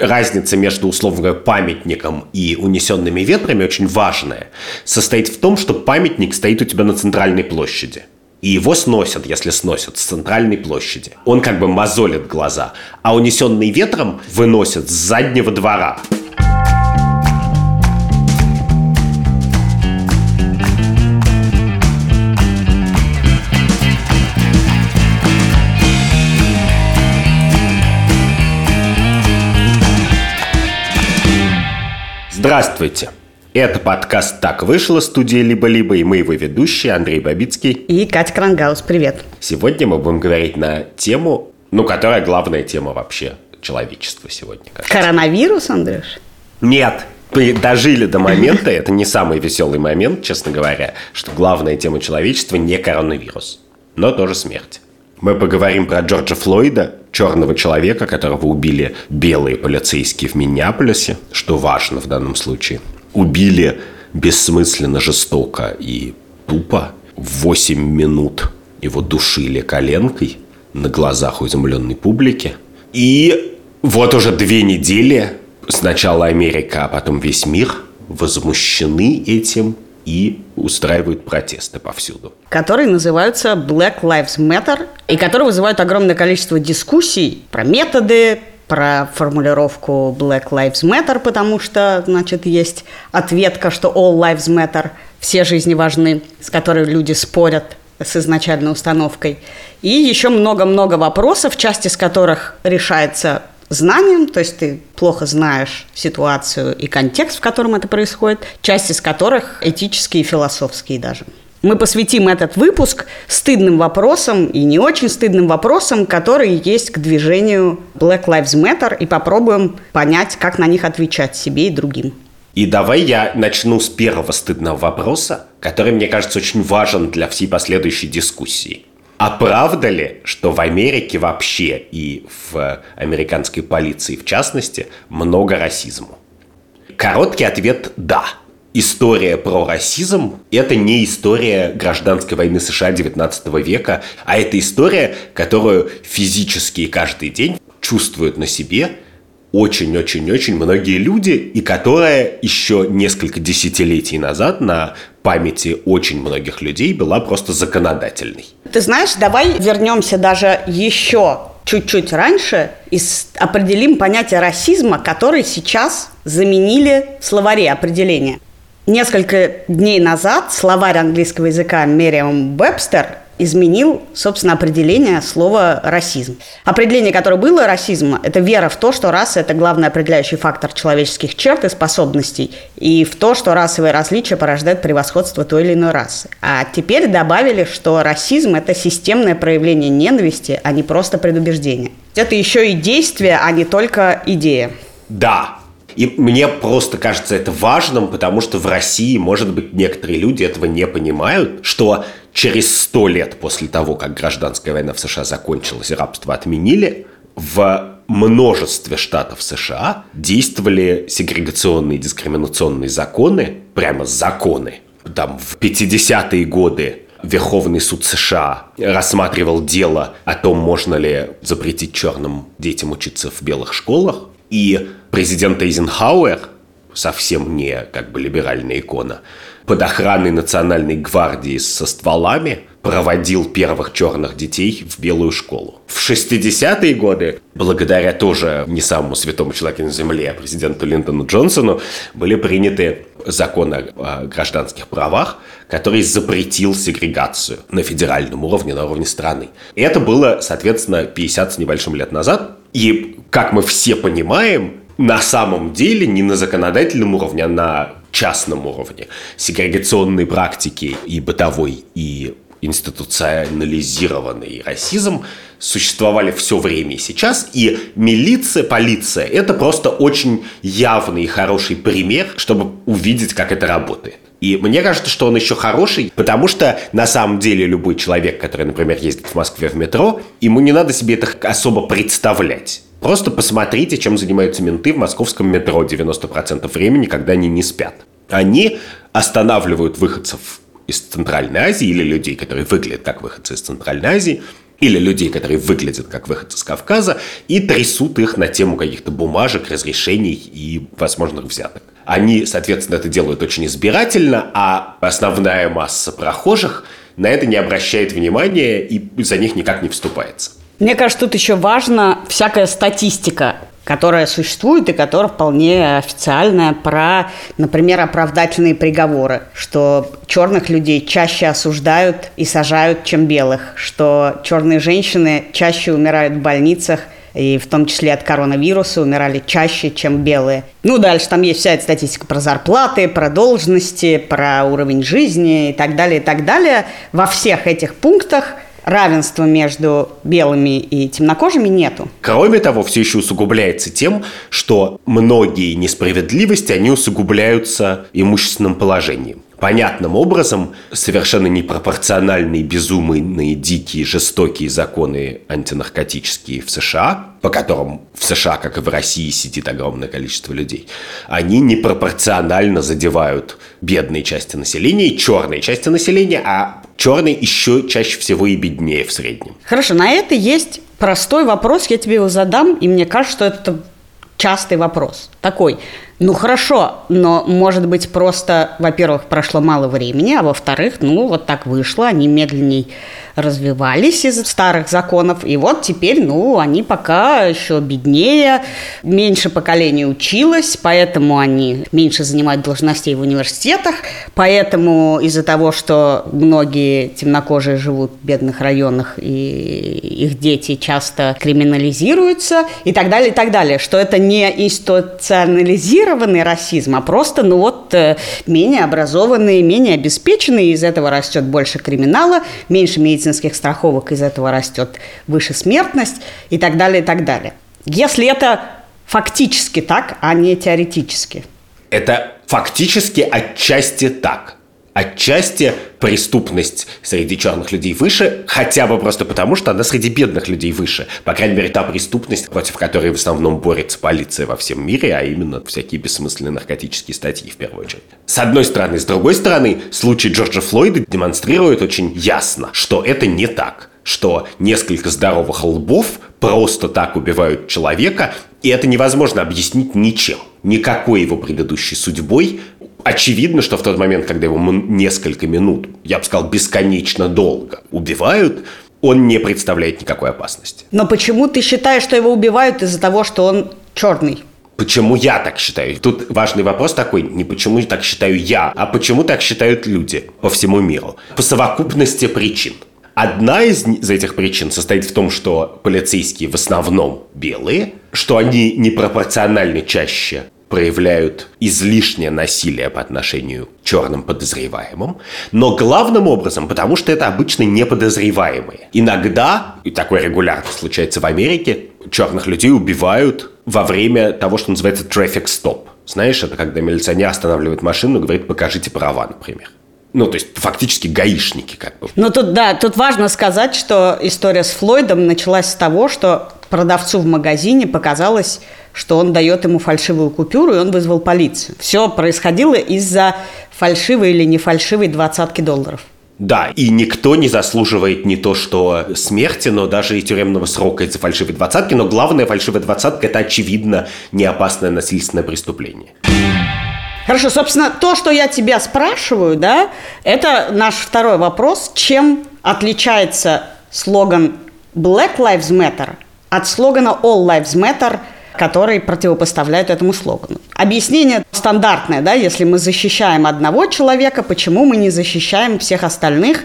разница между, условно говоря, памятником и унесенными ветрами очень важная, состоит в том, что памятник стоит у тебя на центральной площади. И его сносят, если сносят, с центральной площади. Он как бы мозолит глаза. А унесенный ветром выносят с заднего двора. Здравствуйте! Это подкаст «Так вышло» студии «Либо-либо» и мы его ведущие Андрей Бабицкий и Катя Крангаус. Привет! Сегодня мы будем говорить на тему, ну, которая главная тема вообще человечества сегодня. Кажется. Коронавирус, Андрюш? Нет, мы дожили до момента, это не самый веселый момент, честно говоря, что главная тема человечества не коронавирус, но тоже смерть. Мы поговорим про Джорджа Флойда, черного человека, которого убили белые полицейские в Миннеаполисе, что важно в данном случае. Убили бессмысленно, жестоко и тупо. В 8 минут его душили коленкой на глазах у изумленной публики. И вот уже две недели сначала Америка, а потом весь мир возмущены этим и устраивают протесты повсюду. Которые называются Black Lives Matter, и которые вызывают огромное количество дискуссий про методы, про формулировку Black Lives Matter, потому что, значит, есть ответка, что All Lives Matter, все жизни важны, с которой люди спорят с изначальной установкой. И еще много-много вопросов, часть из которых решается знанием, то есть ты плохо знаешь ситуацию и контекст, в котором это происходит, часть из которых этические и философские даже. Мы посвятим этот выпуск стыдным вопросам и не очень стыдным вопросам, которые есть к движению Black Lives Matter, и попробуем понять, как на них отвечать себе и другим. И давай я начну с первого стыдного вопроса, который, мне кажется, очень важен для всей последующей дискуссии. А правда ли, что в Америке вообще и в американской полиции в частности много расизма? Короткий ответ – да. История про расизм – это не история гражданской войны США XIX века, а это история, которую физически каждый день чувствуют на себе очень-очень-очень многие люди, и которая еще несколько десятилетий назад на памяти очень многих людей была просто законодательной. Ты знаешь, давай вернемся даже еще чуть-чуть раньше и определим понятие расизма, который сейчас заменили в словаре определения. Несколько дней назад словарь английского языка Мериам Вебстер изменил, собственно, определение слова «расизм». Определение, которое было расизма, это вера в то, что раса – это главный определяющий фактор человеческих черт и способностей, и в то, что расовые различия порождают превосходство той или иной расы. А теперь добавили, что расизм – это системное проявление ненависти, а не просто предубеждение. Это еще и действие, а не только идея. Да, и мне просто кажется это важным, потому что в России, может быть, некоторые люди этого не понимают, что через сто лет после того, как гражданская война в США закончилась и рабство отменили, в множестве штатов США действовали сегрегационные дискриминационные законы, прямо законы. Там в 50-е годы Верховный суд США рассматривал дело о том, можно ли запретить черным детям учиться в белых школах. И президент Эйзенхауэр, совсем не как бы либеральная икона, под охраной национальной гвардии со стволами проводил первых черных детей в белую школу. В 60-е годы, благодаря тоже не самому святому человеку на земле, а президенту Линдону Джонсону, были приняты законы о гражданских правах, который запретил сегрегацию на федеральном уровне, на уровне страны. Это было, соответственно, 50 с небольшим лет назад. И, как мы все понимаем, на самом деле не на законодательном уровне, а на частном уровне. Сегрегационные практики и бытовой, и институционализированный расизм существовали все время и сейчас, и милиция, полиция – это просто очень явный и хороший пример, чтобы увидеть, как это работает. И мне кажется, что он еще хороший, потому что на самом деле любой человек, который, например, ездит в Москве в метро, ему не надо себе это особо представлять. Просто посмотрите, чем занимаются менты в московском метро 90% времени, когда они не спят. Они останавливают выходцев из Центральной Азии или людей, которые выглядят как выходцы из Центральной Азии, или людей, которые выглядят как выходцы с Кавказа, и трясут их на тему каких-то бумажек, разрешений и возможных взяток. Они, соответственно, это делают очень избирательно, а основная масса прохожих на это не обращает внимания и за них никак не вступается. Мне кажется, тут еще важна всякая статистика которая существует и которая вполне официальная про, например, оправдательные приговоры, что черных людей чаще осуждают и сажают, чем белых, что черные женщины чаще умирают в больницах и в том числе от коронавируса умирали чаще, чем белые. Ну, дальше там есть вся эта статистика про зарплаты, про должности, про уровень жизни и так далее, и так далее. Во всех этих пунктах – равенства между белыми и темнокожими нету. Кроме того, все еще усугубляется тем, что многие несправедливости, они усугубляются имущественным положением. Понятным образом совершенно непропорциональные, безумные, дикие, жестокие законы антинаркотические в США, по которым в США, как и в России, сидит огромное количество людей, они непропорционально задевают бедные части населения и черные части населения, а черный еще чаще всего и беднее в среднем. Хорошо, на это есть простой вопрос, я тебе его задам, и мне кажется, что это частый вопрос. Такой, ну хорошо, но может быть просто, во-первых, прошло мало времени, а во-вторых, ну вот так вышло, они медленней развивались из старых законов, и вот теперь, ну, они пока еще беднее, меньше поколений училось, поэтому они меньше занимают должностей в университетах, поэтому из-за того, что многие темнокожие живут в бедных районах, и их дети часто криминализируются, и так далее, и так далее, что это не институционализированный расизм, а просто, ну вот, э, менее образованные, менее обеспеченные, из этого растет больше криминала, меньше медицинских страховок из этого растет выше смертность и так далее, и так далее. Если это фактически так, а не теоретически. Это фактически отчасти так. Отчасти преступность среди черных людей выше, хотя бы просто потому, что она среди бедных людей выше. По крайней мере, та преступность, против которой в основном борется полиция во всем мире, а именно всякие бессмысленные наркотические статьи в первую очередь. С одной стороны. С другой стороны, случай Джорджа Флойда демонстрирует очень ясно, что это не так что несколько здоровых лбов просто так убивают человека, и это невозможно объяснить ничем. Никакой его предыдущей судьбой Очевидно, что в тот момент, когда его несколько минут, я бы сказал, бесконечно долго убивают, он не представляет никакой опасности. Но почему ты считаешь, что его убивают из-за того, что он черный? Почему я так считаю? Тут важный вопрос такой, не почему так считаю я, а почему так считают люди по всему миру. По совокупности причин. Одна из этих причин состоит в том, что полицейские в основном белые, что они непропорционально чаще проявляют излишнее насилие по отношению к черным подозреваемым, но главным образом, потому что это обычно неподозреваемые. Иногда, и такое регулярно случается в Америке, черных людей убивают во время того, что называется traffic stop. Знаешь, это когда милиционер останавливает машину и говорит, покажите права, например. Ну, то есть, фактически гаишники как бы. Ну, тут, да, тут важно сказать, что история с Флойдом началась с того, что продавцу в магазине показалось, что он дает ему фальшивую купюру, и он вызвал полицию. Все происходило из-за фальшивой или не фальшивой двадцатки долларов. Да, и никто не заслуживает не то что смерти, но даже и тюремного срока из-за фальшивой двадцатки. Но главное, фальшивая двадцатка – это, очевидно, не опасное насильственное преступление. Хорошо, собственно, то, что я тебя спрашиваю, да, это наш второй вопрос. Чем отличается слоган Black Lives Matter от слогана All Lives Matter, который противопоставляют этому слогану. Объяснение стандартное, да, если мы защищаем одного человека, почему мы не защищаем всех остальных,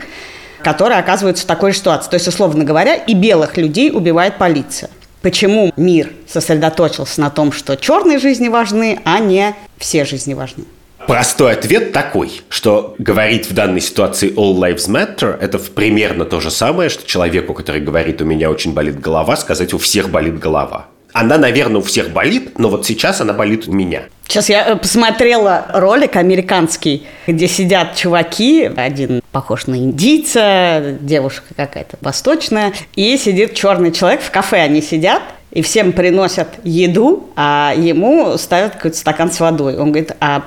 которые оказываются в такой ситуации. То есть, условно говоря, и белых людей убивает полиция. Почему мир сосредоточился на том, что черные жизни важны, а не все жизни важны? Простой ответ такой, что говорить в данной ситуации all lives matter – это примерно то же самое, что человеку, который говорит «у меня очень болит голова», сказать «у всех болит голова». Она, наверное, у всех болит, но вот сейчас она болит у меня. Сейчас я э, посмотрела ролик американский, где сидят чуваки, один похож на индийца, девушка какая-то восточная, и сидит черный человек в кафе, они сидят, и всем приносят еду, а ему ставят какой-то стакан с водой. Он говорит, а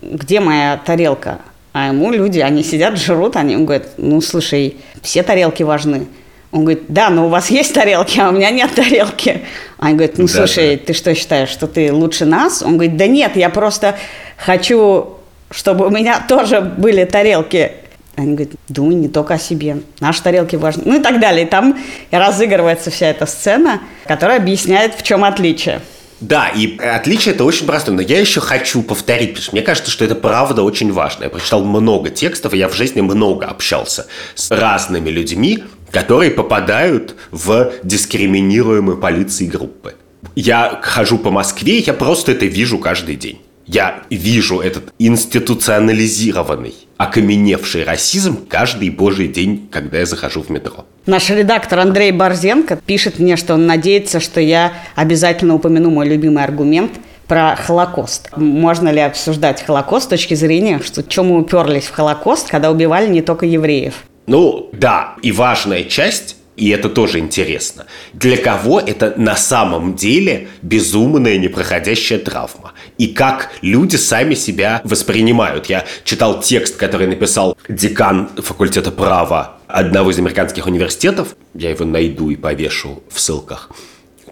где моя тарелка? А ему люди, они сидят, жрут, они ему говорят, ну, слушай, все тарелки важны. Он говорит, да, но у вас есть тарелки, а у меня нет тарелки. Они говорят, ну, слушай, да. ты что считаешь, что ты лучше нас? Он говорит, да нет, я просто хочу, чтобы у меня тоже были тарелки. Они говорят, думай не только о себе, наши тарелки важны. Ну и так далее. И там разыгрывается вся эта сцена, которая объясняет, в чем отличие. Да, и отличие это очень простое. Но я еще хочу повторить, потому что мне кажется, что это правда очень важно. Я прочитал много текстов, и я в жизни много общался с разными людьми, которые попадают в дискриминируемые полицией группы. Я хожу по Москве, я просто это вижу каждый день. Я вижу этот институционализированный, окаменевший расизм каждый божий день, когда я захожу в метро. Наш редактор Андрей Борзенко пишет мне, что он надеется, что я обязательно упомяну мой любимый аргумент про Холокост. Можно ли обсуждать Холокост с точки зрения, что чем мы уперлись в Холокост, когда убивали не только евреев? Ну, да, и важная часть и это тоже интересно. Для кого это на самом деле безумная непроходящая травма? И как люди сами себя воспринимают? Я читал текст, который написал декан факультета права одного из американских университетов. Я его найду и повешу в ссылках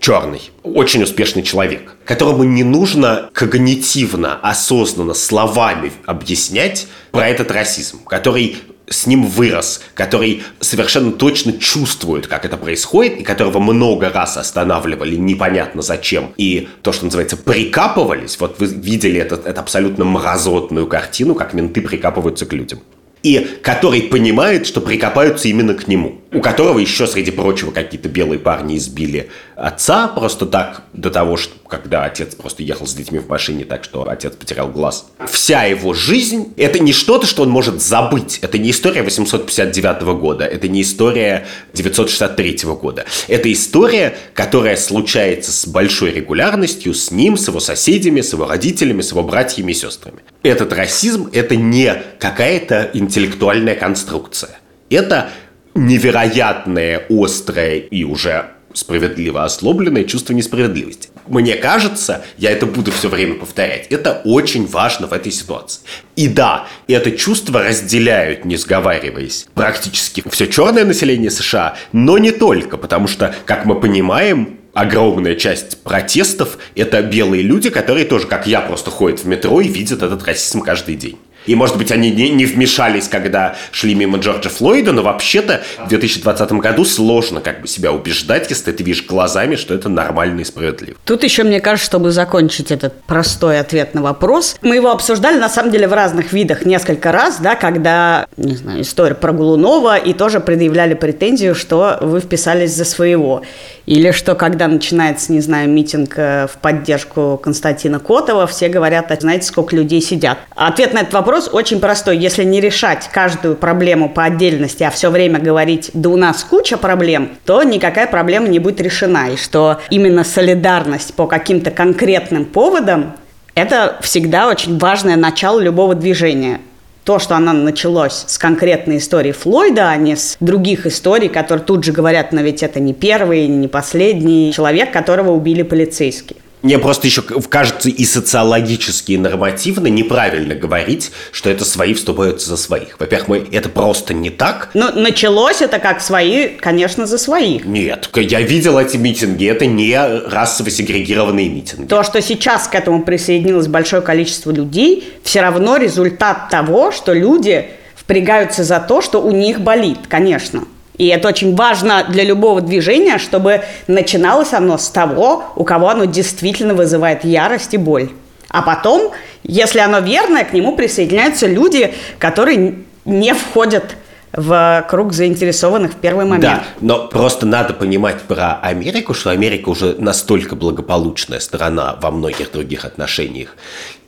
черный, очень успешный человек, которому не нужно когнитивно, осознанно, словами объяснять про этот расизм, который с ним вырос, который совершенно точно чувствует, как это происходит, и которого много раз останавливали непонятно зачем. И то, что называется, прикапывались, вот вы видели этот, эту абсолютно мразотную картину, как менты прикапываются к людям и который понимает, что прикопаются именно к нему. У которого еще, среди прочего, какие-то белые парни избили отца просто так, до того, что когда отец просто ехал с детьми в машине, так что отец потерял глаз. Вся его жизнь – это не что-то, что он может забыть. Это не история 859 года, это не история 963 года. Это история, которая случается с большой регулярностью с ним, с его соседями, с его родителями, с его братьями и сестрами. Этот расизм – это не какая-то интеллектуальная конструкция. Это невероятное, острое и уже справедливо ослобленное чувство несправедливости. Мне кажется, я это буду все время повторять, это очень важно в этой ситуации. И да, это чувство разделяют, не сговариваясь, практически все черное население США, но не только, потому что, как мы понимаем, огромная часть протестов – это белые люди, которые тоже, как я, просто ходят в метро и видят этот расизм каждый день. И, может быть, они не, не вмешались, когда шли мимо Джорджа Флойда, но вообще-то в 2020 году сложно как бы себя убеждать, если ты видишь глазами, что это нормально и справедливо. Тут еще, мне кажется, чтобы закончить этот простой ответ на вопрос, мы его обсуждали, на самом деле, в разных видах несколько раз, да, когда, не знаю, история про Голунова, и тоже предъявляли претензию, что вы вписались за своего. Или что, когда начинается, не знаю, митинг э, в поддержку Константина Котова, все говорят, а знаете, сколько людей сидят. Ответ на этот вопрос очень простой. Если не решать каждую проблему по отдельности, а все время говорить, да у нас куча проблем, то никакая проблема не будет решена. И что именно солидарность по каким-то конкретным поводам это всегда очень важное начало любого движения то, что она началось с конкретной истории Флойда, а не с других историй, которые тут же говорят, но ведь это не первый, не последний человек, которого убили полицейские. Мне просто еще кажется и социологически, и нормативно неправильно говорить, что это свои вступаются за своих. Во-первых, мы, это просто не так. Но ну, началось это как свои, конечно, за своих. Нет, я видел эти митинги, это не расово сегрегированные митинги. То, что сейчас к этому присоединилось большое количество людей, все равно результат того, что люди впрягаются за то, что у них болит, конечно. И это очень важно для любого движения, чтобы начиналось оно с того, у кого оно действительно вызывает ярость и боль. А потом, если оно верное, к нему присоединяются люди, которые не входят в круг заинтересованных в первый момент. Да, но просто надо понимать про Америку, что Америка уже настолько благополучная страна во многих других отношениях.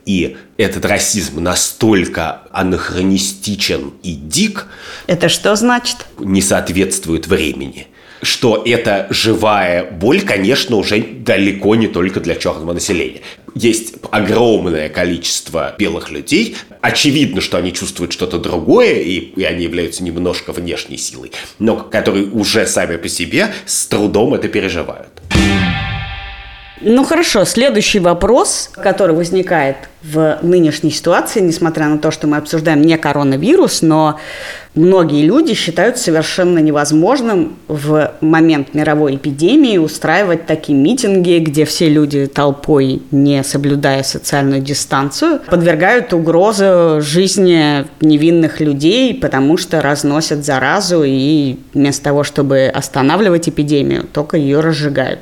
И этот расизм настолько анахронистичен и дик. Это что значит? Не соответствует времени что эта живая боль, конечно, уже далеко не только для черного населения. Есть огромное количество белых людей. Очевидно, что они чувствуют что-то другое, и, и они являются немножко внешней силой, но которые уже сами по себе с трудом это переживают. Ну хорошо, следующий вопрос, который возникает в нынешней ситуации, несмотря на то, что мы обсуждаем не коронавирус, но многие люди считают совершенно невозможным в момент мировой эпидемии устраивать такие митинги, где все люди толпой, не соблюдая социальную дистанцию, подвергают угрозу жизни невинных людей, потому что разносят заразу и вместо того, чтобы останавливать эпидемию, только ее разжигают.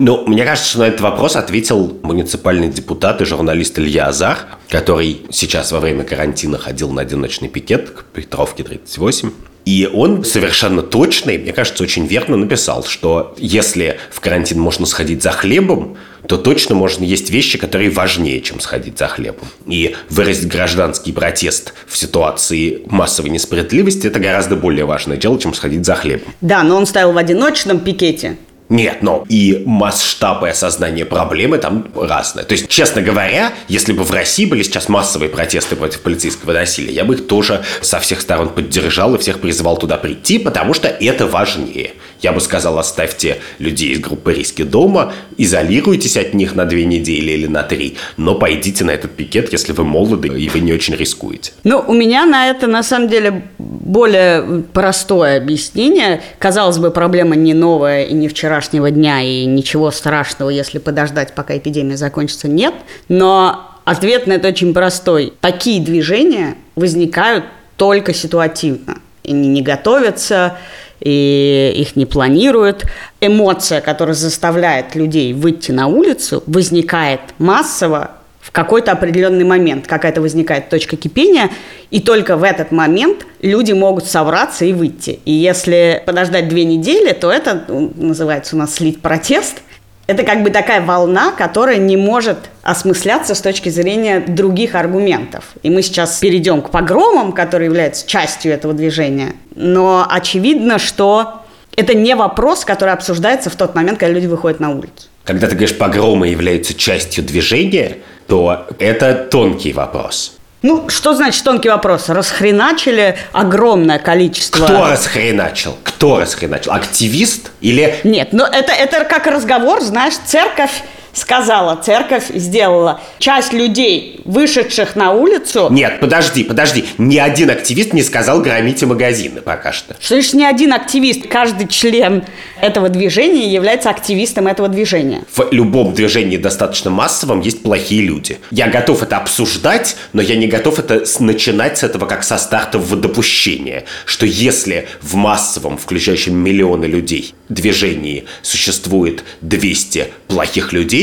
Ну, мне кажется, на этот вопрос ответил муниципальный депутат и журналист Илья Азар, который сейчас во время карантина ходил на одиночный пикет к Петровке 38. И он совершенно точно, и мне кажется, очень верно написал, что если в карантин можно сходить за хлебом, то точно можно есть вещи, которые важнее, чем сходить за хлебом. И выразить гражданский протест в ситуации массовой несправедливости – это гораздо более важное дело, чем сходить за хлебом. Да, но он стоял в одиночном пикете. Нет, но и масштабы осознания проблемы там разные. То есть, честно говоря, если бы в России были сейчас массовые протесты против полицейского насилия, я бы их тоже со всех сторон поддержал и всех призывал туда прийти, потому что это важнее. Я бы сказал, оставьте людей из группы риски дома, изолируйтесь от них на две недели или на три, но пойдите на этот пикет, если вы молоды и вы не очень рискуете. Ну, у меня на это, на самом деле, более простое объяснение. Казалось бы, проблема не новая и не вчерашнего дня, и ничего страшного, если подождать, пока эпидемия закончится, нет. Но ответ на это очень простой. Такие движения возникают только ситуативно. Они не готовятся, и их не планируют. Эмоция, которая заставляет людей выйти на улицу, возникает массово в какой-то определенный момент. Какая-то возникает точка кипения, и только в этот момент люди могут собраться и выйти. И если подождать две недели, то это называется у нас слить протест – это как бы такая волна, которая не может осмысляться с точки зрения других аргументов. И мы сейчас перейдем к погромам, которые являются частью этого движения. Но очевидно, что это не вопрос, который обсуждается в тот момент, когда люди выходят на улицу. Когда ты говоришь, погромы являются частью движения, то это тонкий вопрос. Ну, что значит тонкий вопрос? Расхреначили огромное количество... Кто расхреначил? Кто расхреначил? Активист или... Нет, ну это, это как разговор, знаешь, церковь сказала, церковь сделала. Часть людей, вышедших на улицу... Нет, подожди, подожди. Ни один активист не сказал громите магазины пока что. Значит ни один активист? Каждый член этого движения является активистом этого движения. В любом движении достаточно массовом есть плохие люди. Я готов это обсуждать, но я не готов это начинать с этого как со стартового допущения, что если в массовом, включающем миллионы людей, движении существует 200 плохих людей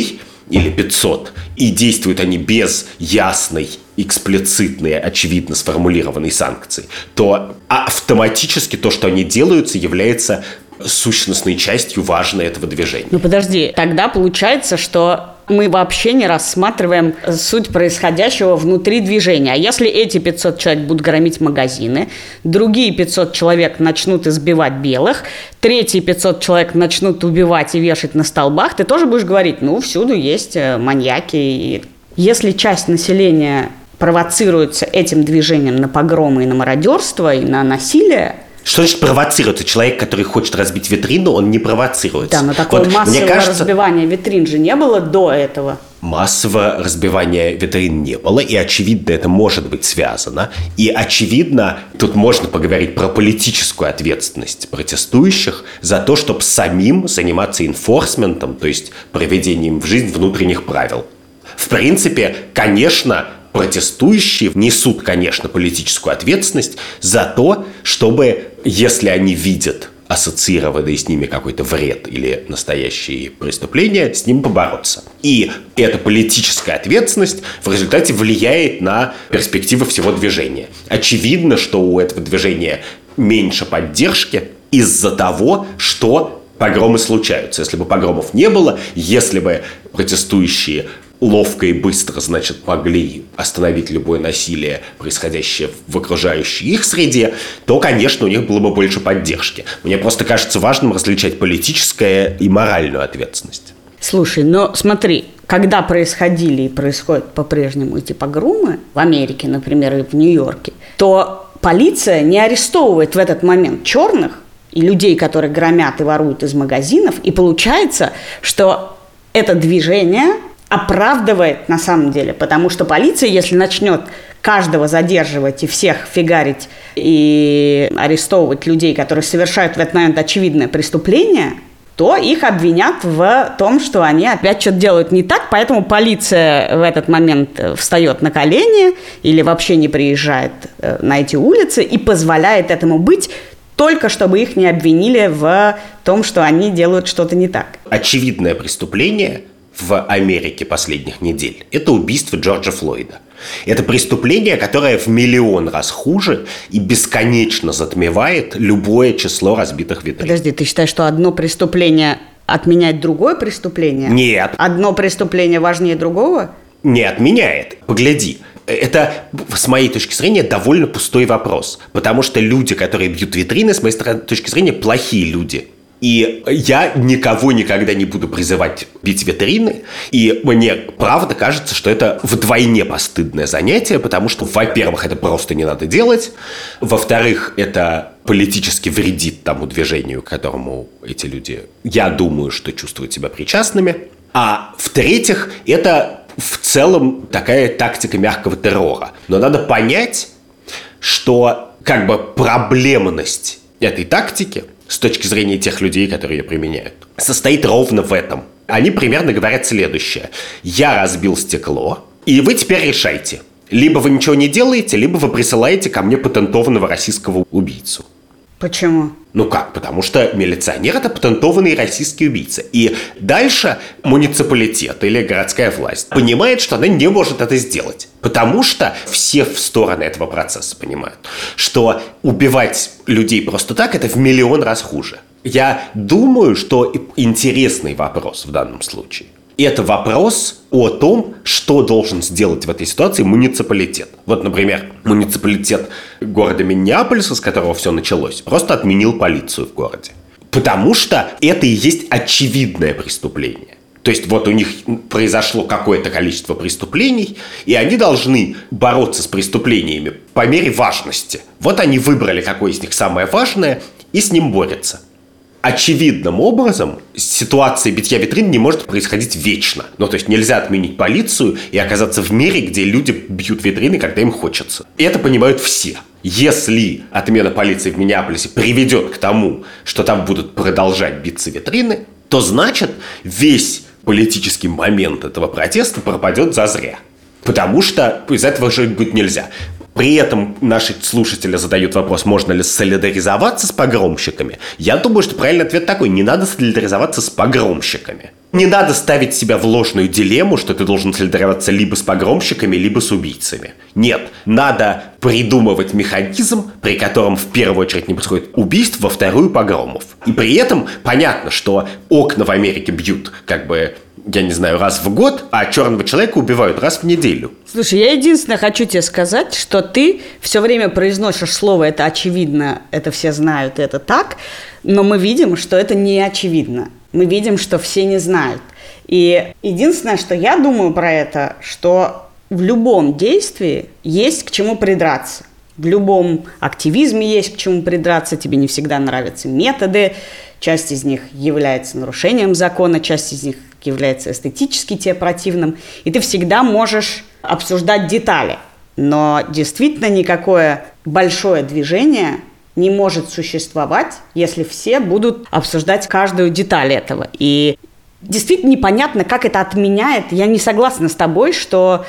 или 500, и действуют они без ясной, эксплицитной, очевидно сформулированной санкции, то автоматически то, что они делаются, является сущностной частью важной этого движения. Ну подожди, тогда получается, что мы вообще не рассматриваем суть происходящего внутри движения. А если эти 500 человек будут громить магазины, другие 500 человек начнут избивать белых, третьи 500 человек начнут убивать и вешать на столбах, ты тоже будешь говорить, ну, всюду есть э, маньяки. Если часть населения провоцируется этим движением на погромы и на мародерство, и на насилие, что значит провоцируется? Человек, который хочет разбить витрину, он не провоцируется. Да, но такого вот, массового кажется, разбивания витрин же не было до этого. Массового разбивания витрин не было, и очевидно это может быть связано. И очевидно, тут можно поговорить про политическую ответственность протестующих за то, чтобы самим заниматься инфорсментом, то есть проведением в жизнь внутренних правил. В принципе, конечно, протестующие несут, конечно, политическую ответственность за то, чтобы, если они видят ассоциированный с ними какой-то вред или настоящие преступления, с ним побороться. И эта политическая ответственность в результате влияет на перспективы всего движения. Очевидно, что у этого движения меньше поддержки из-за того, что погромы случаются. Если бы погромов не было, если бы протестующие ловко и быстро, значит, могли остановить любое насилие, происходящее в окружающей их среде, то, конечно, у них было бы больше поддержки. Мне просто кажется важным различать политическое и моральную ответственность. Слушай, но смотри, когда происходили и происходят по-прежнему эти погромы в Америке, например, и в Нью-Йорке, то полиция не арестовывает в этот момент черных и людей, которые громят и воруют из магазинов, и получается, что это движение оправдывает на самом деле, потому что полиция, если начнет каждого задерживать и всех фигарить и арестовывать людей, которые совершают в этот момент очевидное преступление, то их обвинят в том, что они опять что-то делают не так, поэтому полиция в этот момент встает на колени или вообще не приезжает э, на эти улицы и позволяет этому быть только чтобы их не обвинили в том, что они делают что-то не так. Очевидное преступление в Америке последних недель – это убийство Джорджа Флойда. Это преступление, которое в миллион раз хуже и бесконечно затмевает любое число разбитых витрин. Подожди, ты считаешь, что одно преступление отменяет другое преступление? Нет. Одно преступление важнее другого? Не отменяет. Погляди, это, с моей точки зрения, довольно пустой вопрос. Потому что люди, которые бьют витрины, с моей точки зрения, плохие люди. И я никого никогда не буду призывать бить витрины. И мне правда кажется, что это вдвойне постыдное занятие, потому что, во-первых, это просто не надо делать. Во-вторых, это политически вредит тому движению, к которому эти люди, я думаю, что чувствуют себя причастными. А в-третьих, это в целом такая тактика мягкого террора. Но надо понять, что как бы проблемность этой тактики – с точки зрения тех людей, которые ее применяют, состоит ровно в этом. Они примерно говорят следующее. Я разбил стекло, и вы теперь решайте. Либо вы ничего не делаете, либо вы присылаете ко мне патентованного российского убийцу. Почему? Ну как? Потому что милиционер – это патентованный российский убийца. И дальше муниципалитет или городская власть понимает, что она не может это сделать. Потому что все в стороны этого процесса понимают, что убивать людей просто так – это в миллион раз хуже. Я думаю, что интересный вопрос в данном случае это вопрос о том, что должен сделать в этой ситуации муниципалитет. Вот, например, муниципалитет города Миннеаполиса, с которого все началось, просто отменил полицию в городе. Потому что это и есть очевидное преступление. То есть вот у них произошло какое-то количество преступлений, и они должны бороться с преступлениями по мере важности. Вот они выбрали, какое из них самое важное, и с ним борются очевидным образом ситуация битья витрин не может происходить вечно. Ну, то есть нельзя отменить полицию и оказаться в мире, где люди бьют витрины, когда им хочется. И это понимают все. Если отмена полиции в Миннеаполисе приведет к тому, что там будут продолжать биться витрины, то значит весь политический момент этого протеста пропадет зазря. Потому что из этого жить будет нельзя. При этом наши слушатели задают вопрос, можно ли солидаризоваться с погромщиками. Я думаю, что правильный ответ такой, не надо солидаризоваться с погромщиками. Не надо ставить себя в ложную дилемму, что ты должен солидаризоваться либо с погромщиками, либо с убийцами. Нет, надо придумывать механизм, при котором в первую очередь не происходит убийств, во вторую погромов. И при этом понятно, что окна в Америке бьют как бы я не знаю, раз в год, а черного человека убивают раз в неделю. Слушай, я единственное хочу тебе сказать, что ты все время произносишь слово «это очевидно», «это все знают», «это так», но мы видим, что это не очевидно. Мы видим, что все не знают. И единственное, что я думаю про это, что в любом действии есть к чему придраться. В любом активизме есть к чему придраться, тебе не всегда нравятся методы, часть из них является нарушением закона, часть из них является эстетически тебе противным, и ты всегда можешь обсуждать детали. Но действительно никакое большое движение не может существовать, если все будут обсуждать каждую деталь этого. И действительно непонятно, как это отменяет. Я не согласна с тобой, что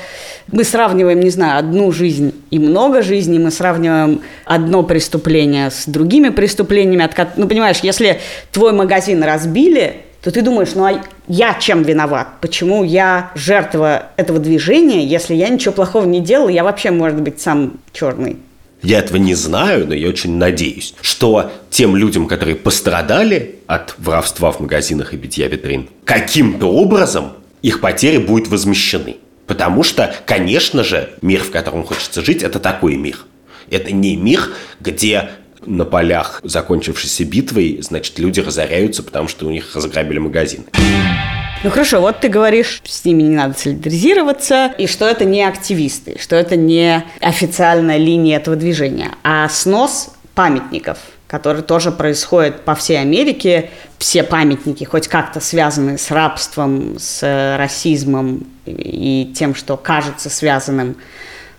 мы сравниваем, не знаю, одну жизнь и много жизней, мы сравниваем одно преступление с другими преступлениями. Ну, понимаешь, если твой магазин разбили, то ты думаешь, ну а я чем виноват? Почему я жертва этого движения, если я ничего плохого не делал, я вообще, может быть, сам черный? Я этого не знаю, но я очень надеюсь, что тем людям, которые пострадали от воровства в магазинах и битья витрин, каким-то образом их потери будут возмещены. Потому что, конечно же, мир, в котором хочется жить, это такой мир. Это не мир, где на полях закончившейся битвой, значит, люди разоряются, потому что у них разграбили магазин. Ну хорошо, вот ты говоришь, с ними не надо солидаризироваться, и что это не активисты, что это не официальная линия этого движения, а снос памятников. который тоже происходит по всей Америке. Все памятники, хоть как-то связаны с рабством, с расизмом и тем, что кажется связанным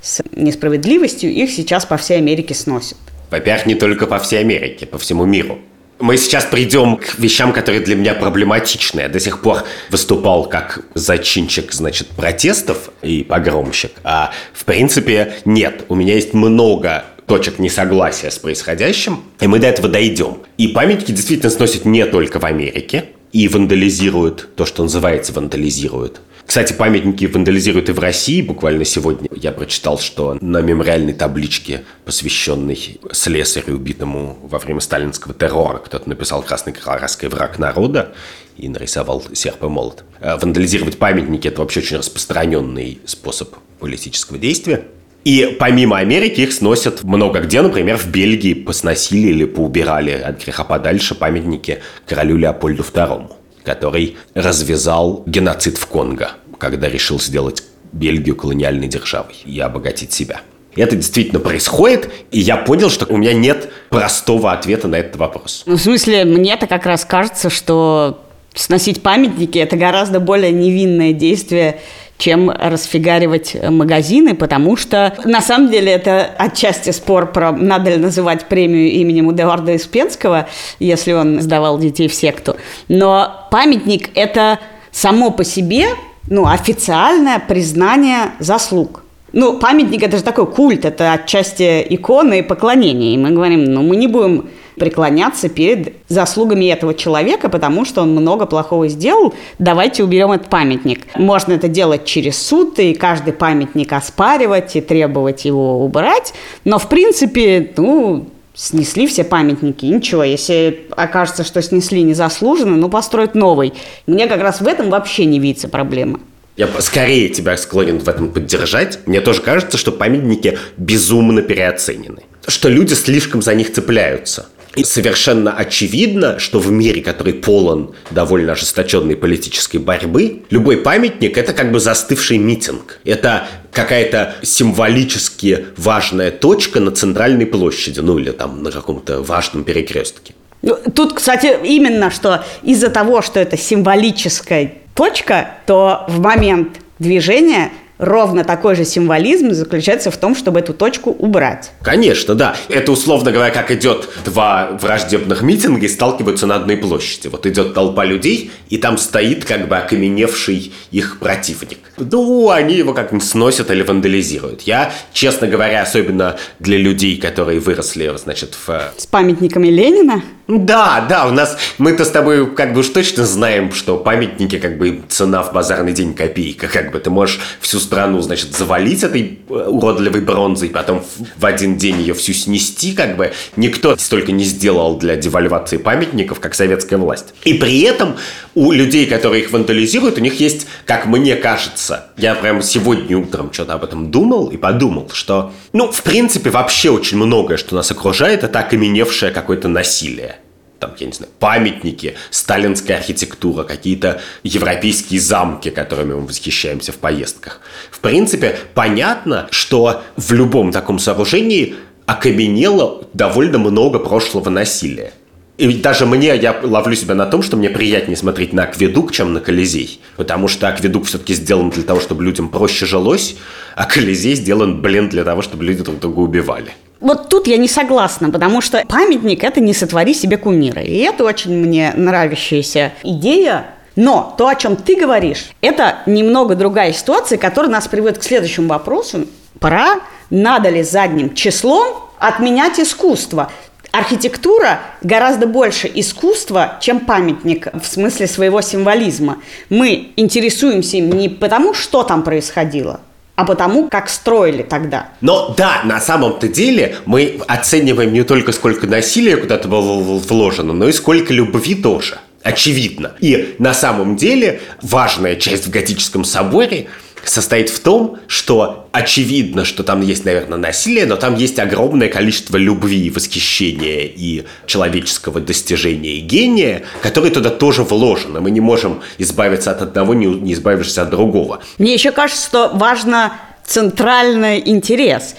с несправедливостью, их сейчас по всей Америке сносят. Во-первых, не только по всей Америке, по всему миру. Мы сейчас придем к вещам, которые для меня проблематичны. Я до сих пор выступал как зачинчик, значит, протестов и погромщик. А в принципе нет. У меня есть много точек несогласия с происходящим, и мы до этого дойдем. И памятники действительно сносят не только в Америке, и вандализируют то, что называется вандализируют. Кстати, памятники вандализируют и в России. Буквально сегодня я прочитал, что на мемориальной табличке, посвященной слесарю, убитому во время сталинского террора, кто-то написал «Красный краской враг народа» и нарисовал серп и молот. А вандализировать памятники – это вообще очень распространенный способ политического действия. И помимо Америки их сносят много где, например, в Бельгии посносили или поубирали от греха подальше памятники королю Леопольду II, который развязал геноцид в Конго, когда решил сделать Бельгию колониальной державой и обогатить себя. Это действительно происходит, и я понял, что у меня нет простого ответа на этот вопрос. Ну, в смысле, мне-то как раз кажется, что сносить памятники – это гораздо более невинное действие, чем расфигаривать магазины, потому что на самом деле это отчасти спор про надо ли называть премию именем Эдуарда Испенского, если он сдавал детей в секту. Но памятник – это само по себе ну, официальное признание заслуг. Ну, памятник – это же такой культ, это отчасти иконы и поклонение. И мы говорим, ну, мы не будем преклоняться перед заслугами этого человека, потому что он много плохого сделал, давайте уберем этот памятник. Можно это делать через суд, и каждый памятник оспаривать и требовать его убрать, но в принципе, ну, снесли все памятники, ничего, если окажется, что снесли незаслуженно, ну, построить новый. Мне как раз в этом вообще не видится проблемы. Я скорее тебя склонен в этом поддержать. Мне тоже кажется, что памятники безумно переоценены. Что люди слишком за них цепляются. И совершенно очевидно, что в мире, который полон довольно ожесточенной политической борьбы, любой памятник – это как бы застывший митинг. Это какая-то символически важная точка на центральной площади, ну или там на каком-то важном перекрестке. Ну, тут, кстати, именно что из-за того, что это символическая точка, то в момент движения ровно такой же символизм заключается в том, чтобы эту точку убрать. Конечно, да. Это, условно говоря, как идет два враждебных митинга и сталкиваются на одной площади. Вот идет толпа людей, и там стоит как бы окаменевший их противник. Ну, они его как-нибудь сносят или вандализируют. Я, честно говоря, особенно для людей, которые выросли, значит, в... С памятниками Ленина? Да, да, у нас мы-то с тобой как бы уж точно знаем, что памятники как бы цена в базарный день копейка, как бы ты можешь всю страну, значит, завалить этой э, уродливой бронзой, потом в один день ее всю снести, как бы никто столько не сделал для девальвации памятников, как советская власть. И при этом у людей, которые их вандализируют, у них есть, как мне кажется, я прямо сегодня утром что-то об этом думал и подумал, что, ну, в принципе, вообще очень многое, что нас окружает, это окаменевшее какое-то насилие там, я не знаю, памятники, сталинская архитектура, какие-то европейские замки, которыми мы восхищаемся в поездках. В принципе, понятно, что в любом таком сооружении окаменело довольно много прошлого насилия. И даже мне, я ловлю себя на том, что мне приятнее смотреть на акведук, чем на Колизей. Потому что акведук все-таки сделан для того, чтобы людям проще жилось, а Колизей сделан, блин, для того, чтобы люди друг друга убивали. Вот тут я не согласна, потому что памятник – это не сотвори себе кумира. И это очень мне нравящаяся идея, но то, о чем ты говоришь, это немного другая ситуация, которая нас приводит к следующему вопросу. Пора, надо ли задним числом отменять искусство? Архитектура гораздо больше искусства, чем памятник в смысле своего символизма. Мы интересуемся им не потому, что там происходило, а потому, как строили тогда. Но да, на самом-то деле мы оцениваем не только сколько насилия куда-то было вложено, но и сколько любви тоже. Очевидно. И на самом деле важная часть в готическом соборе – состоит в том, что очевидно, что там есть, наверное, насилие, но там есть огромное количество любви, восхищения и человеческого достижения и гения, которые туда тоже вложены. Мы не можем избавиться от одного, не избавившись от другого. Мне еще кажется, что важно центральный интерес.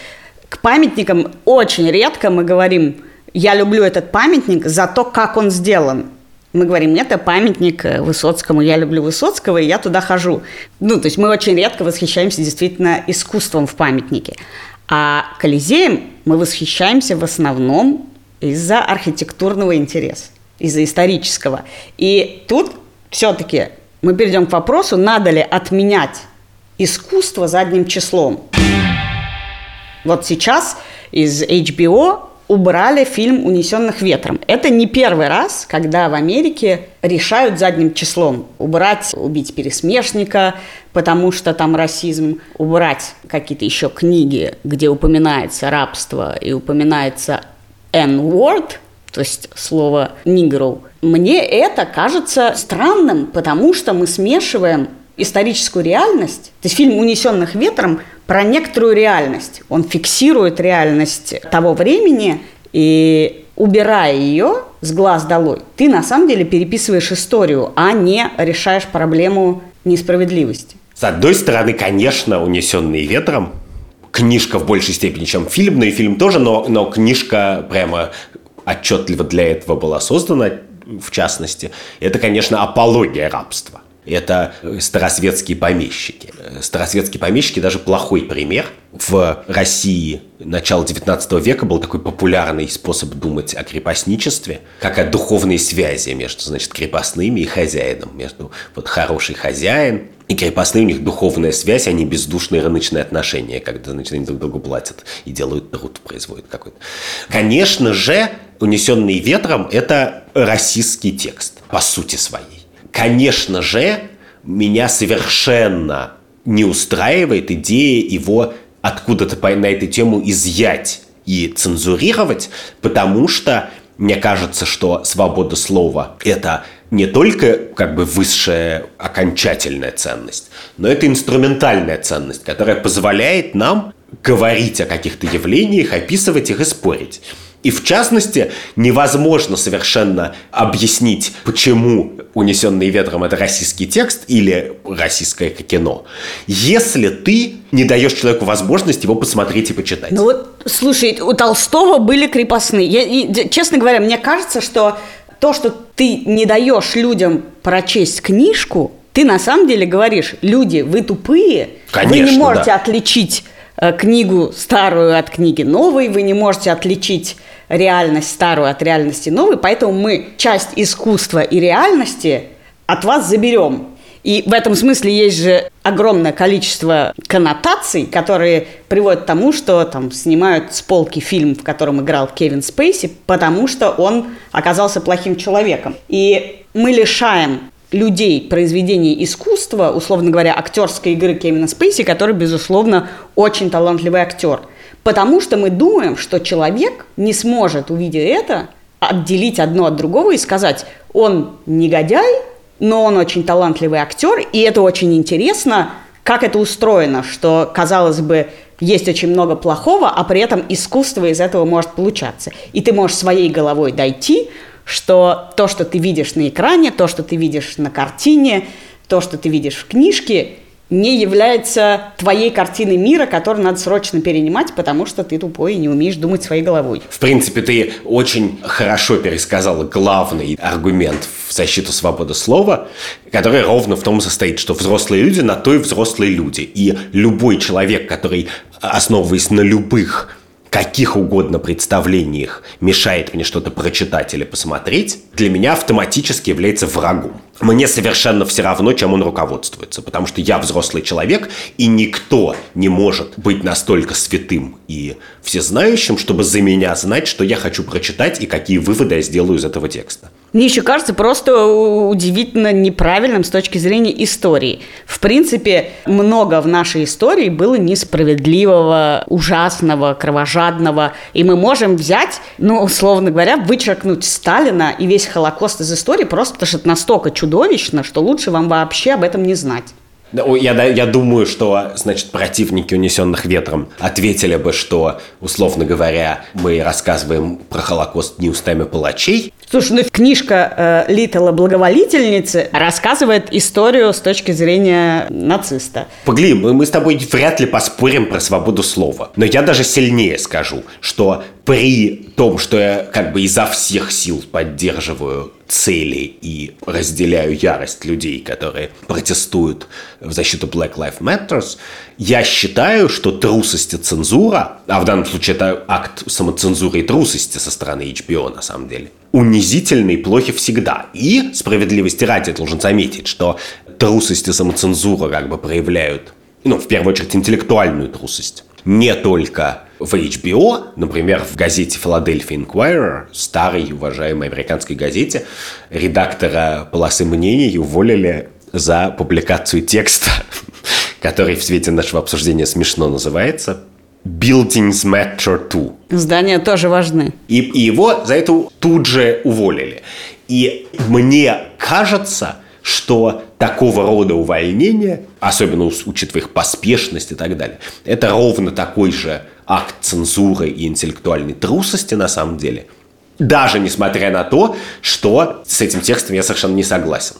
К памятникам очень редко мы говорим Я люблю этот памятник за то, как он сделан. Мы говорим, это памятник э, Высоцкому, я люблю Высоцкого, и я туда хожу. Ну, то есть мы очень редко восхищаемся действительно искусством в памятнике. А Колизеем мы восхищаемся в основном из-за архитектурного интереса, из-за исторического. И тут все-таки мы перейдем к вопросу, надо ли отменять искусство задним числом. Вот сейчас из HBO убрали фильм «Унесенных ветром». Это не первый раз, когда в Америке решают задним числом убрать, убить пересмешника, потому что там расизм, убрать какие-то еще книги, где упоминается рабство и упоминается N-word, то есть слово «нигру». Мне это кажется странным, потому что мы смешиваем историческую реальность. То есть фильм «Унесенных ветром» про некоторую реальность. Он фиксирует реальность того времени, и убирая ее с глаз долой, ты на самом деле переписываешь историю, а не решаешь проблему несправедливости. С одной стороны, конечно, «Унесенные ветром» книжка в большей степени, чем фильм, но и фильм тоже, но, но книжка прямо отчетливо для этого была создана, в частности. Это, конечно, апология рабства. Это старосветские помещики. Старосветские помещики даже плохой пример. В России начала 19 века был такой популярный способ думать о крепостничестве, как о духовной связи между, значит, крепостными и хозяином, между вот хороший хозяин и крепостные, у них духовная связь, они бездушные рыночные отношения, когда, значит, они друг другу платят и делают труд, производят какой-то. Конечно же, «Унесенный ветром» – это российский текст, по сути своей. Конечно же, меня совершенно не устраивает идея его откуда-то на эту тему изъять и цензурировать, потому что мне кажется, что свобода слова – это не только как бы высшая окончательная ценность, но это инструментальная ценность, которая позволяет нам говорить о каких-то явлениях, описывать их и спорить. И в частности, невозможно совершенно объяснить, почему «Унесенный ветром» — это российский текст или российское кино, если ты не даешь человеку возможность его посмотреть и почитать. Ну вот, слушай, у Толстого были крепостные. Я, и, честно говоря, мне кажется, что то, что ты не даешь людям прочесть книжку, ты на самом деле говоришь, люди, вы тупые, Конечно, вы не можете да. отличить э, книгу старую от книги новой, вы не можете отличить реальность старую от реальности новой, поэтому мы часть искусства и реальности от вас заберем. И в этом смысле есть же огромное количество коннотаций, которые приводят к тому, что там снимают с полки фильм, в котором играл Кевин Спейси, потому что он оказался плохим человеком. И мы лишаем людей произведений искусства, условно говоря, актерской игры Кевина Спейси, который, безусловно, очень талантливый актер – Потому что мы думаем, что человек не сможет, увидя это, отделить одно от другого и сказать, он негодяй, но он очень талантливый актер, и это очень интересно, как это устроено, что, казалось бы, есть очень много плохого, а при этом искусство из этого может получаться. И ты можешь своей головой дойти, что то, что ты видишь на экране, то, что ты видишь на картине, то, что ты видишь в книжке, не является твоей картиной мира, которую надо срочно перенимать, потому что ты тупой и не умеешь думать своей головой. В принципе, ты очень хорошо пересказала главный аргумент в защиту свободы слова, который ровно в том состоит, что взрослые люди на то и взрослые люди. И любой человек, который, основываясь на любых каких угодно представлениях мешает мне что-то прочитать или посмотреть, для меня автоматически является врагом. Мне совершенно все равно, чем он руководствуется, потому что я взрослый человек, и никто не может быть настолько святым и всезнающим, чтобы за меня знать, что я хочу прочитать и какие выводы я сделаю из этого текста. Мне еще кажется просто удивительно неправильным с точки зрения истории. В принципе, много в нашей истории было несправедливого, ужасного, кровожадного. И мы можем взять, ну, условно говоря, вычеркнуть Сталина и весь Холокост из истории просто потому что это настолько чудовищно, что лучше вам вообще об этом не знать. Я, я думаю, что, значит, противники унесенных ветром ответили бы, что, условно говоря, мы рассказываем про Холокост не устами палачей. Слушай, ну книжка э, Литтла «Благоволительницы» рассказывает историю с точки зрения нациста. Погли, мы, мы с тобой вряд ли поспорим про свободу слова. Но я даже сильнее скажу, что при том, что я как бы изо всех сил поддерживаю цели и разделяю ярость людей, которые протестуют в защиту Black Lives Matter, я считаю, что трусость и цензура, а в данном случае это акт самоцензуры и трусости со стороны HBO на самом деле, унизительны и плохи всегда. И справедливости ради должен заметить, что трусость и самоцензура как бы проявляют, ну, в первую очередь, интеллектуальную трусость. Не только в HBO, например, в газете Philadelphia Inquirer, старой уважаемой американской газете, редактора полосы мнений уволили за публикацию текста, который в свете нашего обсуждения смешно называется Buildings Matter Too. Здания тоже важны. И, и его за это тут же уволили. И мне кажется, что такого рода увольнения, особенно учитывая их поспешность и так далее, это ровно такой же акт цензуры и интеллектуальной трусости на самом деле – даже несмотря на то, что с этим текстом я совершенно не согласен.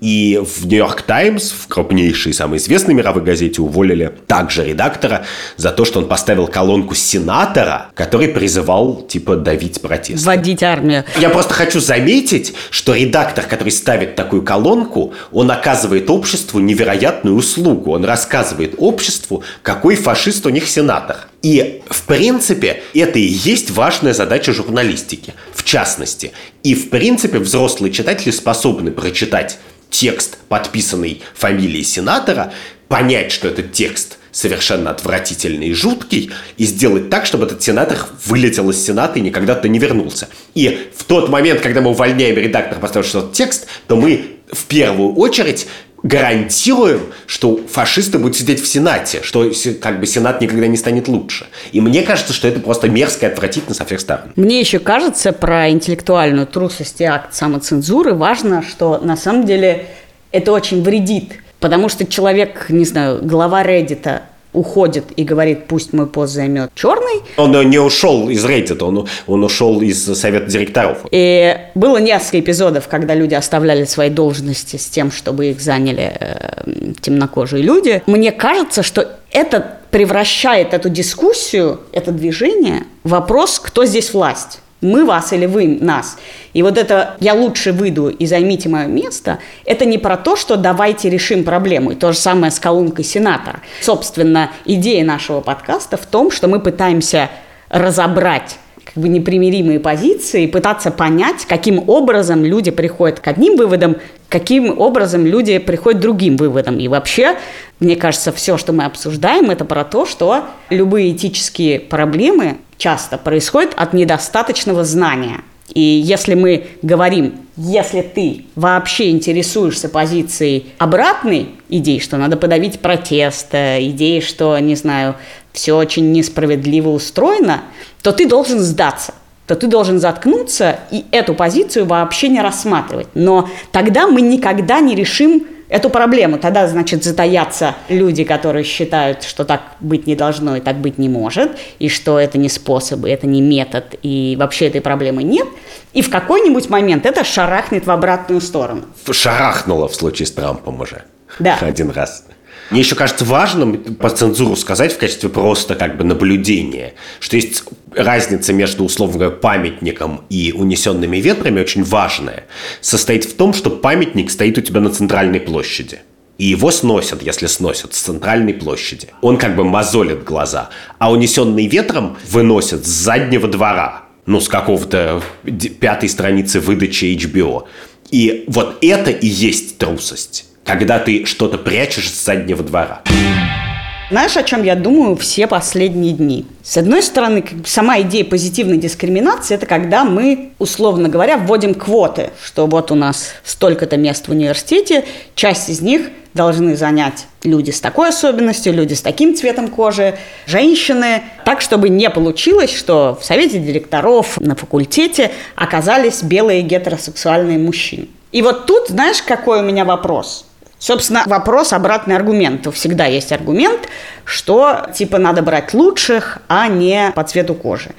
И в «Нью-Йорк Таймс», в крупнейшей, самой известной мировой газете, уволили также редактора за то, что он поставил колонку сенатора, который призывал, типа, давить протест. Вводить армию. Я просто хочу заметить, что редактор, который ставит такую колонку, он оказывает обществу невероятную услугу. Он рассказывает обществу, какой фашист у них сенатор. И, в принципе, это и есть важная задача журналистики. В частности. И, в принципе, взрослые читатели способны прочитать текст, подписанный фамилией сенатора, понять, что этот текст совершенно отвратительный и жуткий, и сделать так, чтобы этот сенатор вылетел из Сената и никогда туда не вернулся. И в тот момент, когда мы увольняем редактора, поставившего этот текст, то мы в первую очередь гарантируем, что фашисты будут сидеть в Сенате, что как бы Сенат никогда не станет лучше. И мне кажется, что это просто мерзко и отвратительно со всех сторон. Мне еще кажется про интеллектуальную трусость и акт самоцензуры важно, что на самом деле это очень вредит. Потому что человек, не знаю, глава Reddit уходит и говорит, пусть мой пост займет черный. Он не ушел из Reddit, он, он ушел из совета директоров. И было несколько эпизодов, когда люди оставляли свои должности с тем, чтобы их заняли э, темнокожие люди. Мне кажется, что это превращает эту дискуссию, это движение в вопрос, кто здесь власть мы вас или вы нас. И вот это «я лучше выйду и займите мое место» – это не про то, что давайте решим проблему. И то же самое с колонкой сенатора. Собственно, идея нашего подкаста в том, что мы пытаемся разобрать как бы непримиримые позиции, пытаться понять, каким образом люди приходят к одним выводам, каким образом люди приходят к другим выводам. И вообще, мне кажется, все, что мы обсуждаем, это про то, что любые этические проблемы часто происходят от недостаточного знания. И если мы говорим, если ты вообще интересуешься позицией обратной идеи, что надо подавить протест, идеи, что, не знаю, все очень несправедливо устроено, то ты должен сдаться то ты должен заткнуться и эту позицию вообще не рассматривать. Но тогда мы никогда не решим эту проблему. Тогда, значит, затаятся люди, которые считают, что так быть не должно и так быть не может, и что это не способы, это не метод, и вообще этой проблемы нет. И в какой-нибудь момент это шарахнет в обратную сторону. Шарахнуло в случае с Трампом уже. Да. Один раз. Мне еще кажется важным по цензуру сказать в качестве просто как бы наблюдения, что есть разница между, условно говоря, памятником и унесенными ветрами очень важная. Состоит в том, что памятник стоит у тебя на центральной площади. И его сносят, если сносят, с центральной площади. Он как бы мозолит глаза. А унесенный ветром выносят с заднего двора. Ну, с какого-то пятой страницы выдачи HBO. И вот это и есть трусость когда ты что-то прячешь с заднего двора. Знаешь, о чем я думаю все последние дни? С одной стороны, сама идея позитивной дискриминации – это когда мы, условно говоря, вводим квоты, что вот у нас столько-то мест в университете, часть из них должны занять люди с такой особенностью, люди с таким цветом кожи, женщины, так, чтобы не получилось, что в совете директоров на факультете оказались белые гетеросексуальные мужчины. И вот тут, знаешь, какой у меня вопрос – Собственно, вопрос, обратный аргумент. Всегда есть аргумент, что типа надо брать лучших, а не по цвету кожи.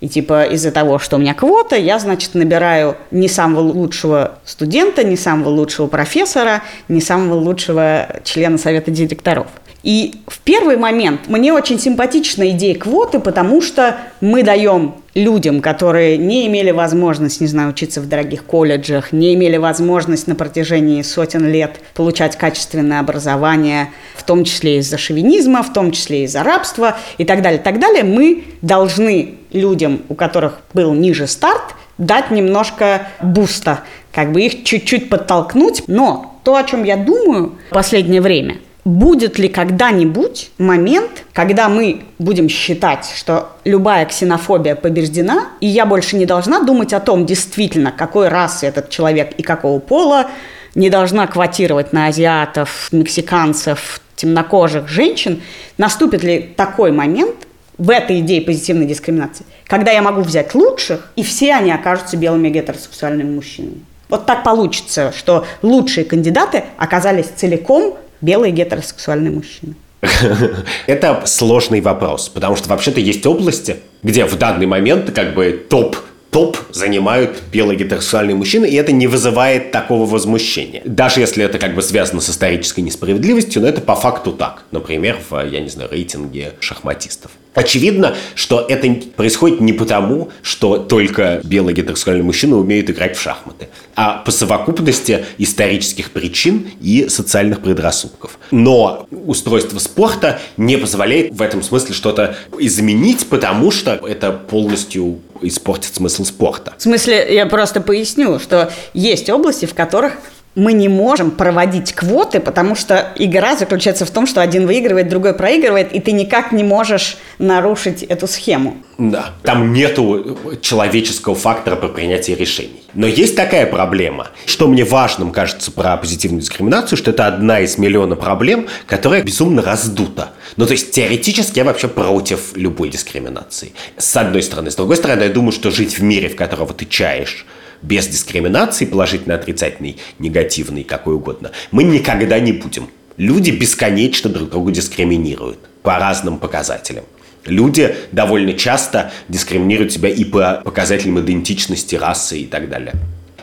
И типа из-за того, что у меня квота, я, значит, набираю не самого лучшего студента, не самого лучшего профессора, не самого лучшего члена совета директоров. И в первый момент мне очень симпатична идея квоты, потому что мы даем людям, которые не имели возможность, не знаю, учиться в дорогих колледжах, не имели возможность на протяжении сотен лет получать качественное образование, в том числе из-за шовинизма, в том числе из-за рабства и так далее, так далее, мы должны людям, у которых был ниже старт, дать немножко буста, как бы их чуть-чуть подтолкнуть. Но то, о чем я думаю в последнее время – Будет ли когда-нибудь момент, когда мы будем считать, что любая ксенофобия побеждена, и я больше не должна думать о том, действительно, какой расы этот человек и какого пола, не должна квотировать на азиатов, мексиканцев, темнокожих женщин, наступит ли такой момент в этой идее позитивной дискриминации, когда я могу взять лучших, и все они окажутся белыми гетеросексуальными мужчинами. Вот так получится, что лучшие кандидаты оказались целиком белые гетеросексуальные мужчины? Это сложный вопрос, потому что вообще-то есть области, где в данный момент как бы топ топ занимают белые гетеросексуальные мужчины, и это не вызывает такого возмущения. Даже если это как бы связано с исторической несправедливостью, но это по факту так. Например, в, я не знаю, рейтинге шахматистов. Очевидно, что это происходит не потому, что только белые гетеросексуальные мужчины умеют играть в шахматы, а по совокупности исторических причин и социальных предрассудков. Но устройство спорта не позволяет в этом смысле что-то изменить, потому что это полностью испортит смысл спорта. В смысле, я просто поясню, что есть области, в которых мы не можем проводить квоты, потому что игра заключается в том, что один выигрывает, другой проигрывает, и ты никак не можешь нарушить эту схему. Да, там нету человеческого фактора при принятии решений. Но есть такая проблема, что мне важным кажется про позитивную дискриминацию, что это одна из миллиона проблем, которая безумно раздута. Ну, то есть, теоретически я вообще против любой дискриминации. С одной стороны. С другой стороны, я думаю, что жить в мире, в которого ты чаешь, без дискриминации, положительный, отрицательный, негативный, какой угодно, мы никогда не будем. Люди бесконечно друг друга дискриминируют по разным показателям. Люди довольно часто дискриминируют себя и по показателям идентичности, расы и так далее.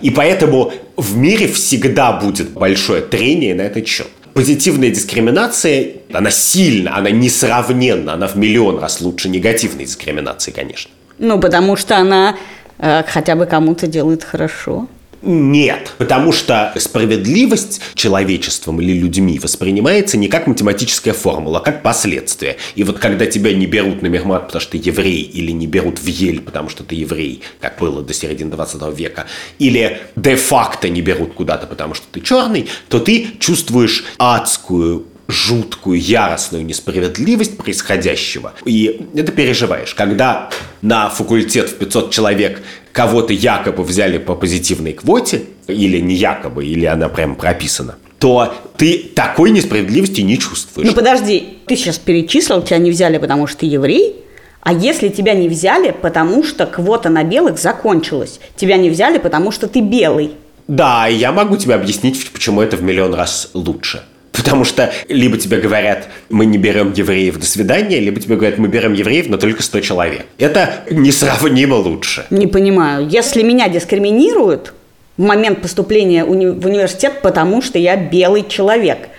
И поэтому в мире всегда будет большое трение на этот счет. Позитивная дискриминация, она сильна, она несравненна, она в миллион раз лучше негативной дискриминации, конечно. Ну, потому что она хотя бы кому-то делает хорошо? Нет, потому что справедливость человечеством или людьми воспринимается не как математическая формула, а как последствие. И вот когда тебя не берут на мехмат, потому что ты еврей, или не берут в Ель, потому что ты еврей, как было до середины 20 века, или де-факто не берут куда-то, потому что ты черный, то ты чувствуешь адскую жуткую, яростную несправедливость происходящего. И это переживаешь. Когда на факультет в 500 человек кого-то якобы взяли по позитивной квоте, или не якобы, или она прям прописана, то ты такой несправедливости не чувствуешь. Ну подожди, ты сейчас перечислил, тебя не взяли, потому что ты еврей, а если тебя не взяли, потому что квота на белых закончилась, тебя не взяли, потому что ты белый. Да, я могу тебе объяснить, почему это в миллион раз лучше. Потому что либо тебе говорят, мы не берем евреев, до свидания, либо тебе говорят, мы берем евреев, но только 100 человек. Это несравнимо лучше. Не понимаю. Если меня дискриминируют в момент поступления в университет, потому что я белый человек,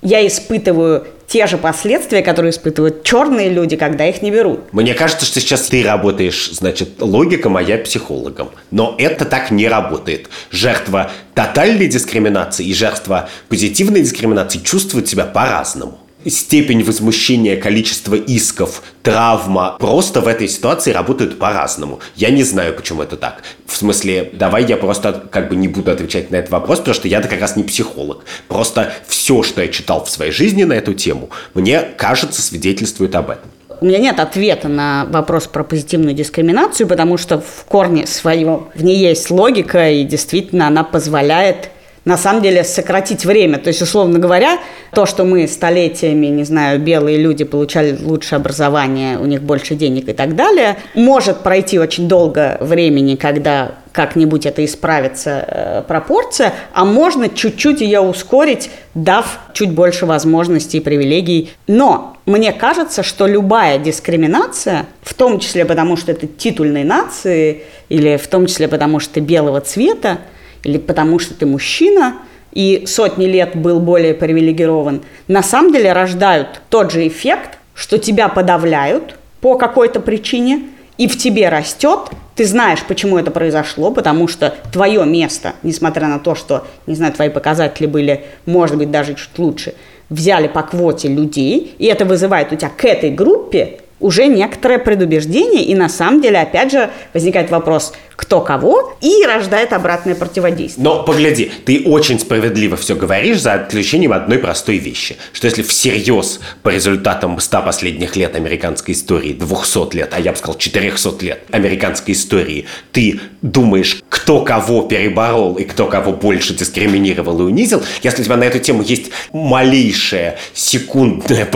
я испытываю те же последствия, которые испытывают черные люди, когда их не берут. Мне кажется, что сейчас ты работаешь, значит, логиком, а я психологом. Но это так не работает. Жертва тотальной дискриминации и жертва позитивной дискриминации чувствуют себя по-разному степень возмущения, количество исков, травма просто в этой ситуации работают по-разному. Я не знаю, почему это так. В смысле, давай я просто как бы не буду отвечать на этот вопрос, потому что я-то как раз не психолог. Просто все, что я читал в своей жизни на эту тему, мне кажется, свидетельствует об этом. У меня нет ответа на вопрос про позитивную дискриминацию, потому что в корне своем в ней есть логика, и действительно она позволяет на самом деле сократить время. То есть, условно говоря, то, что мы столетиями, не знаю, белые люди получали лучшее образование, у них больше денег и так далее, может пройти очень долго времени, когда как-нибудь это исправится э, пропорция, а можно чуть-чуть ее ускорить, дав чуть больше возможностей и привилегий. Но мне кажется, что любая дискриминация, в том числе потому, что это титульной нации, или в том числе потому, что ты белого цвета, или потому что ты мужчина, и сотни лет был более привилегирован, на самом деле рождают тот же эффект, что тебя подавляют по какой-то причине, и в тебе растет, ты знаешь, почему это произошло, потому что твое место, несмотря на то, что, не знаю, твои показатели были, может быть, даже чуть лучше, взяли по квоте людей, и это вызывает у тебя к этой группе уже некоторое предубеждение, и на самом деле, опять же, возникает вопрос, кто кого, и рождает обратное противодействие. Но погляди, ты очень справедливо все говоришь за отключением одной простой вещи, что если всерьез по результатам 100 последних лет американской истории, 200 лет, а я бы сказал 400 лет американской истории, ты думаешь, кто кого переборол и кто кого больше дискриминировал и унизил, если у тебя на эту тему есть малейшее секундное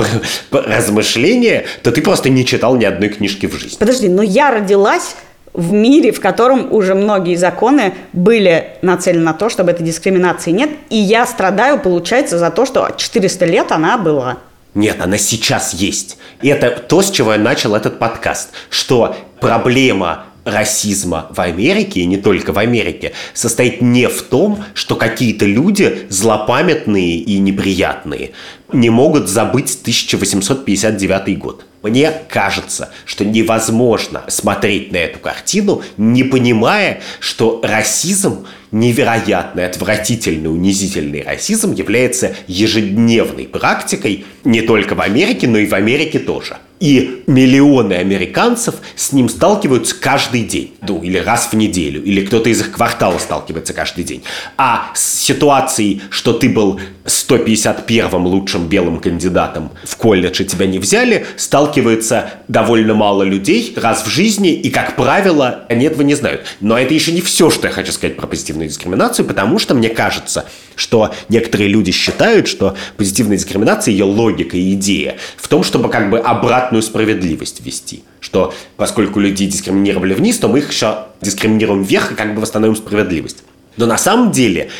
размышление, то ты просто не читал ни одной книжки в жизни. Подожди, но я родилась в мире, в котором уже многие законы были нацелены на то, чтобы этой дискриминации нет. И я страдаю, получается, за то, что 400 лет она была. Нет, она сейчас есть. И это то, с чего я начал этот подкаст, что проблема расизма в Америке, и не только в Америке, состоит не в том, что какие-то люди злопамятные и неприятные не могут забыть 1859 год. Мне кажется, что невозможно смотреть на эту картину, не понимая, что расизм, невероятный, отвратительный, унизительный расизм является ежедневной практикой не только в Америке, но и в Америке тоже. И миллионы американцев с ним сталкиваются каждый день. Ну, или раз в неделю. Или кто-то из их квартала сталкивается каждый день. А с ситуацией, что ты был 151-м лучшим белым кандидатом в колледж тебя не взяли, сталкивается довольно мало людей раз в жизни. И, как правило, они этого не знают. Но это еще не все, что я хочу сказать про позитивную дискриминацию, потому что мне кажется, что некоторые люди считают, что позитивная дискриминация, ее логика и идея в том, чтобы как бы обратную справедливость ввести. Что поскольку людей дискриминировали вниз, то мы их еще дискриминируем вверх и как бы восстановим справедливость. Но на самом деле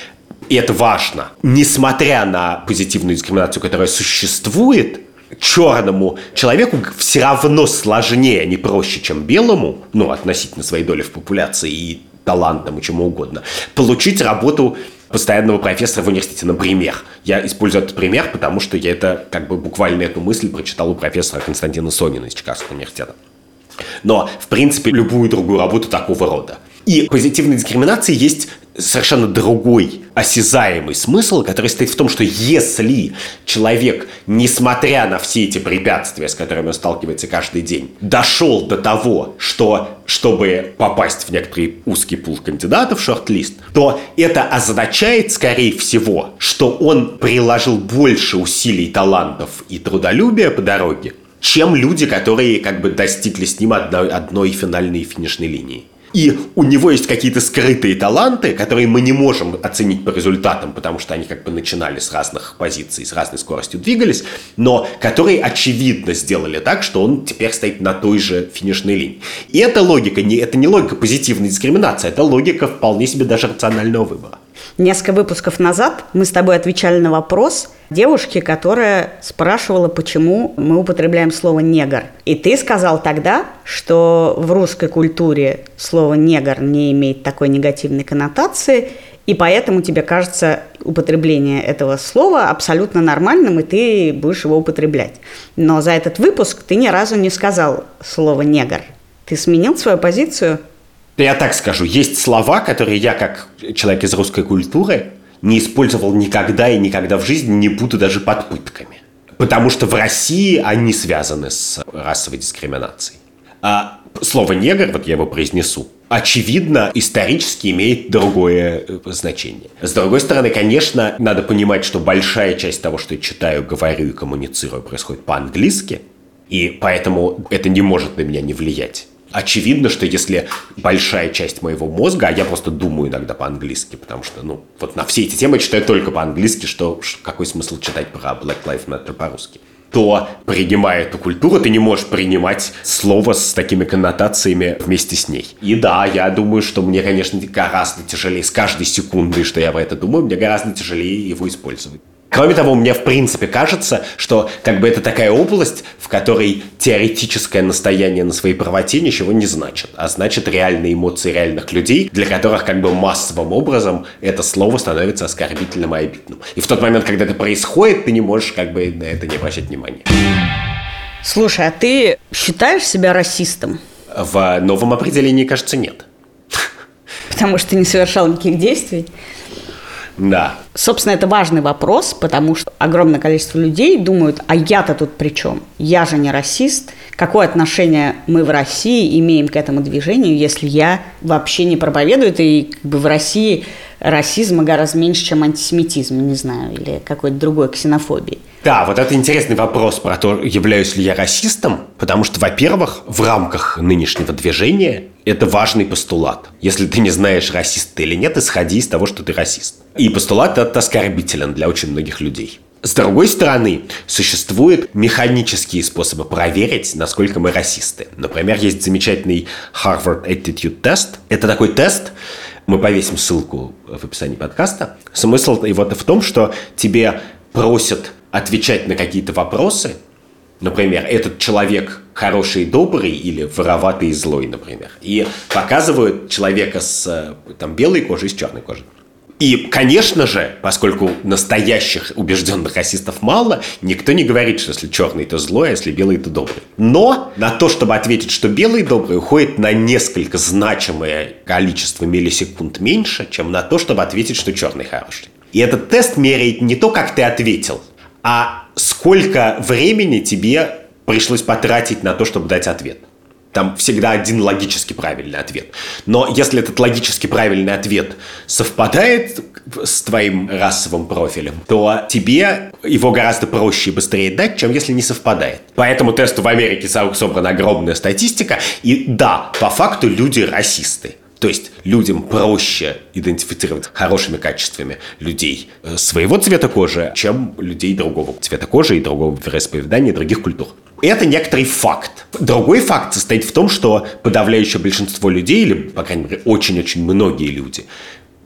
и это важно, несмотря на позитивную дискриминацию, которая существует, черному человеку все равно сложнее, а не проще, чем белому, ну, относительно своей доли в популяции и талантам и чему угодно, получить работу постоянного профессора в университете, например. Я использую этот пример, потому что я это, как бы буквально эту мысль прочитал у профессора Константина Сонина из Чикагского университета. Но, в принципе, любую другую работу такого рода. И позитивной дискриминации есть совершенно другой осязаемый смысл, который стоит в том, что если человек, несмотря на все эти препятствия, с которыми он сталкивается каждый день, дошел до того, что чтобы попасть в некоторый узкий пул кандидатов, шорт-лист, то это означает, скорее всего, что он приложил больше усилий, талантов и трудолюбия по дороге, чем люди, которые как бы достигли с ним одной, одной финальной финишной линии и у него есть какие-то скрытые таланты, которые мы не можем оценить по результатам, потому что они как бы начинали с разных позиций, с разной скоростью двигались, но которые очевидно сделали так, что он теперь стоит на той же финишной линии. И эта логика, не, это не логика позитивной дискриминации, это логика вполне себе даже рационального выбора. Несколько выпусков назад мы с тобой отвечали на вопрос девушки, которая спрашивала, почему мы употребляем слово «негр». И ты сказал тогда, что в русской культуре слово «негр» не имеет такой негативной коннотации, и поэтому тебе кажется употребление этого слова абсолютно нормальным, и ты будешь его употреблять. Но за этот выпуск ты ни разу не сказал слово «негр». Ты сменил свою позицию – я так скажу, есть слова, которые я, как человек из русской культуры, не использовал никогда и никогда в жизни не буду даже под пытками. Потому что в России они связаны с расовой дискриминацией. А слово «негр», вот я его произнесу, очевидно, исторически имеет другое э, значение. С другой стороны, конечно, надо понимать, что большая часть того, что я читаю, говорю и коммуницирую, происходит по-английски, и поэтому это не может на меня не влиять очевидно, что если большая часть моего мозга, а я просто думаю иногда по-английски, потому что, ну, вот на все эти темы читаю только по-английски, что какой смысл читать про Black Lives Matter по-русски то, принимая эту культуру, ты не можешь принимать слово с такими коннотациями вместе с ней. И да, я думаю, что мне, конечно, гораздо тяжелее с каждой секундой, что я про это думаю, мне гораздо тяжелее его использовать. Кроме того, мне в принципе кажется, что как бы это такая область, в которой теоретическое настояние на своей правоте ничего не значит, а значит реальные эмоции реальных людей, для которых как бы массовым образом это слово становится оскорбительным и обидным. И в тот момент, когда это происходит, ты не можешь как бы на это не обращать внимания. Слушай, а ты считаешь себя расистом? В новом определении, кажется, нет. Потому что не совершал никаких действий? Да. Собственно, это важный вопрос, потому что огромное количество людей думают, а я-то тут при чем? Я же не расист. Какое отношение мы в России имеем к этому движению, если я вообще не проповедую это, и как бы в России расизма гораздо меньше, чем антисемитизм, не знаю, или какой-то другой ксенофобии. Да, вот это интересный вопрос про то, являюсь ли я расистом, потому что, во-первых, в рамках нынешнего движения это важный постулат. Если ты не знаешь, расист ты или нет, исходи из того, что ты расист. И постулат этот оскорбителен для очень многих людей. С другой стороны, существуют механические способы проверить, насколько мы расисты. Например, есть замечательный Harvard Attitude Test. Это такой тест, мы повесим ссылку в описании подкаста. Смысл его в том, что тебе просят отвечать на какие-то вопросы, например, этот человек хороший и добрый или вороватый и злой, например, и показывают человека с э, там, белой кожей и с черной кожей. И, конечно же, поскольку настоящих убежденных расистов мало, никто не говорит, что если черный, то злой, а если белый, то добрый. Но на то, чтобы ответить, что белый добрый, уходит на несколько значимое количество миллисекунд меньше, чем на то, чтобы ответить, что черный хороший. И этот тест меряет не то, как ты ответил, а сколько времени тебе пришлось потратить на то, чтобы дать ответ. Там всегда один логически правильный ответ. Но если этот логически правильный ответ совпадает с твоим расовым профилем, то тебе его гораздо проще и быстрее дать, чем если не совпадает. По этому тесту в Америке собрана огромная статистика. И да, по факту люди расисты. То есть людям проще идентифицировать хорошими качествами людей э, своего цвета кожи, чем людей другого цвета кожи и другого вероисповедания, других культур. Это некоторый факт. Другой факт состоит в том, что подавляющее большинство людей, или, по крайней мере, очень-очень многие люди,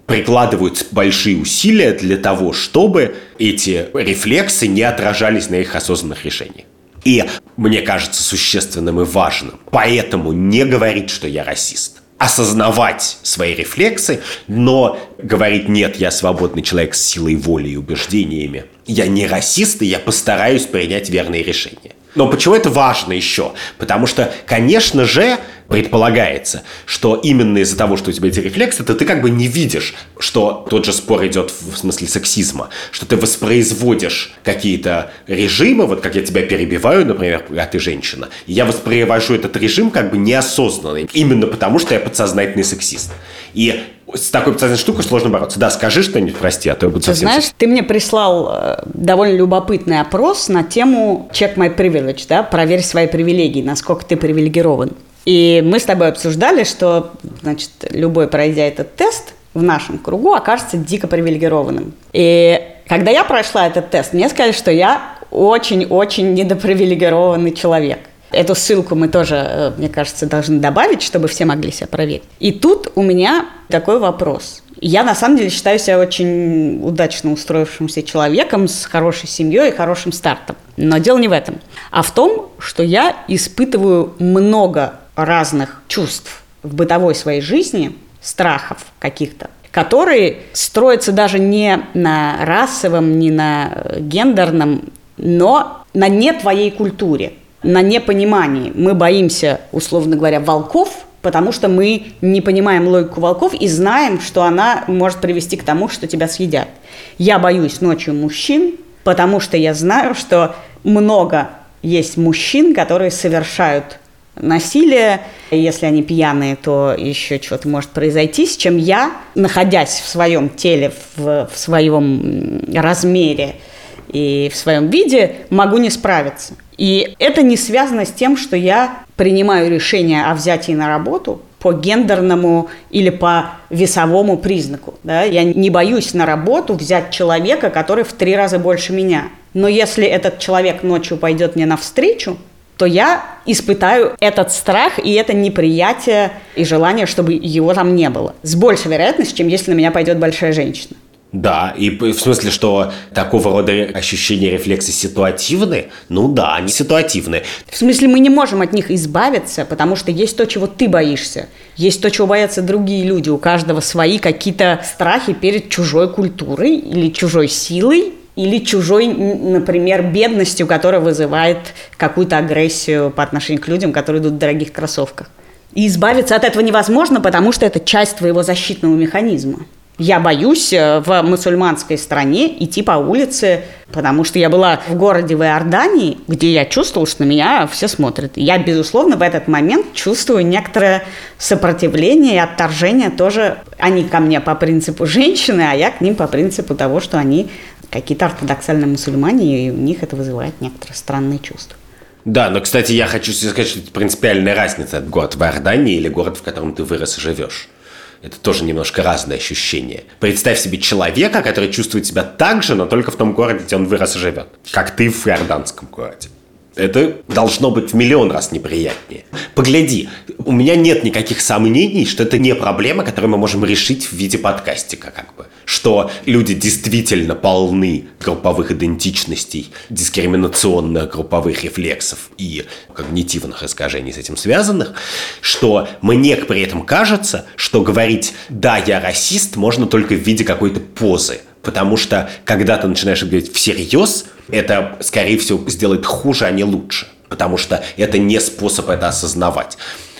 прикладывают большие усилия для того, чтобы эти рефлексы не отражались на их осознанных решениях. И мне кажется существенным и важным. Поэтому не говорить, что я расист осознавать свои рефлексы, но говорить «нет, я свободный человек с силой воли и убеждениями». Я не расист, и я постараюсь принять верные решения. Но почему это важно еще? Потому что, конечно же, предполагается, что именно из-за того, что у тебя эти рефлексы, то ты как бы не видишь, что тот же спор идет в смысле сексизма, что ты воспроизводишь какие-то режимы, вот как я тебя перебиваю, например, а ты женщина, и я воспроизвожу этот режим как бы неосознанный, именно потому что я подсознательный сексист. И с такой подсознательной штукой сложно бороться. Да, скажи что-нибудь, прости, а то я буду ты совсем... Знаешь, ты мне прислал э, довольно любопытный опрос на тему «Check my privilege», да, проверь свои привилегии, насколько ты привилегирован. И мы с тобой обсуждали, что, значит, любой, пройдя этот тест, в нашем кругу окажется дико привилегированным. И когда я прошла этот тест, мне сказали, что я очень-очень недопривилегированный человек. Эту ссылку мы тоже, э, мне кажется, должны добавить, чтобы все могли себя проверить. И тут у меня такой вопрос. Я на самом деле считаю себя очень удачно устроившимся человеком с хорошей семьей и хорошим стартом. Но дело не в этом, а в том, что я испытываю много разных чувств в бытовой своей жизни, страхов каких-то, которые строятся даже не на расовом, не на гендерном, но на не твоей культуре, на непонимании. Мы боимся, условно говоря, волков, потому что мы не понимаем логику волков и знаем, что она может привести к тому, что тебя съедят. Я боюсь ночью мужчин, потому что я знаю, что много есть мужчин, которые совершают насилие. Если они пьяные, то еще что-то может произойти, с чем я, находясь в своем теле, в, в своем размере и в своем виде, могу не справиться. И это не связано с тем, что я принимаю решение о взятии на работу по гендерному или по весовому признаку. Да? Я не боюсь на работу взять человека, который в три раза больше меня. Но если этот человек ночью пойдет мне навстречу, то я испытаю этот страх и это неприятие и желание, чтобы его там не было. С большей вероятностью, чем если на меня пойдет большая женщина. Да, и в смысле, что такого рода ощущения рефлексы ситуативны? Ну да, они ситуативны. В смысле, мы не можем от них избавиться, потому что есть то, чего ты боишься. Есть то, чего боятся другие люди. У каждого свои какие-то страхи перед чужой культурой или чужой силой, или чужой, например, бедностью, которая вызывает какую-то агрессию по отношению к людям, которые идут в дорогих кроссовках. И избавиться от этого невозможно, потому что это часть твоего защитного механизма. Я боюсь э, в мусульманской стране идти по улице, потому что я была в городе в Иордании, где я чувствовала, что на меня все смотрят. Я, безусловно, в этот момент чувствую некоторое сопротивление и отторжение тоже. Они ко мне по принципу женщины, а я к ним по принципу того, что они какие-то ортодоксальные мусульмане, и у них это вызывает некоторые странные чувства. Да, но, кстати, я хочу сказать, что это принципиальная разница от город в Иордании или город, в котором ты вырос и живешь. Это тоже немножко разное ощущение. Представь себе человека, который чувствует себя так же, но только в том городе, где он вырос и живет. Как ты в иорданском городе. Это должно быть в миллион раз неприятнее. Погляди, у меня нет никаких сомнений, что это не проблема, которую мы можем решить в виде подкастика, как бы. Что люди действительно полны групповых идентичностей, дискриминационных групповых рефлексов и когнитивных искажений с этим связанных, что мне при этом кажется, что говорить «да, я расист» можно только в виде какой-то позы. Потому что, когда ты начинаешь говорить всерьез, это, скорее всего, сделает хуже, а не лучше. Потому что это не способ это осознавать.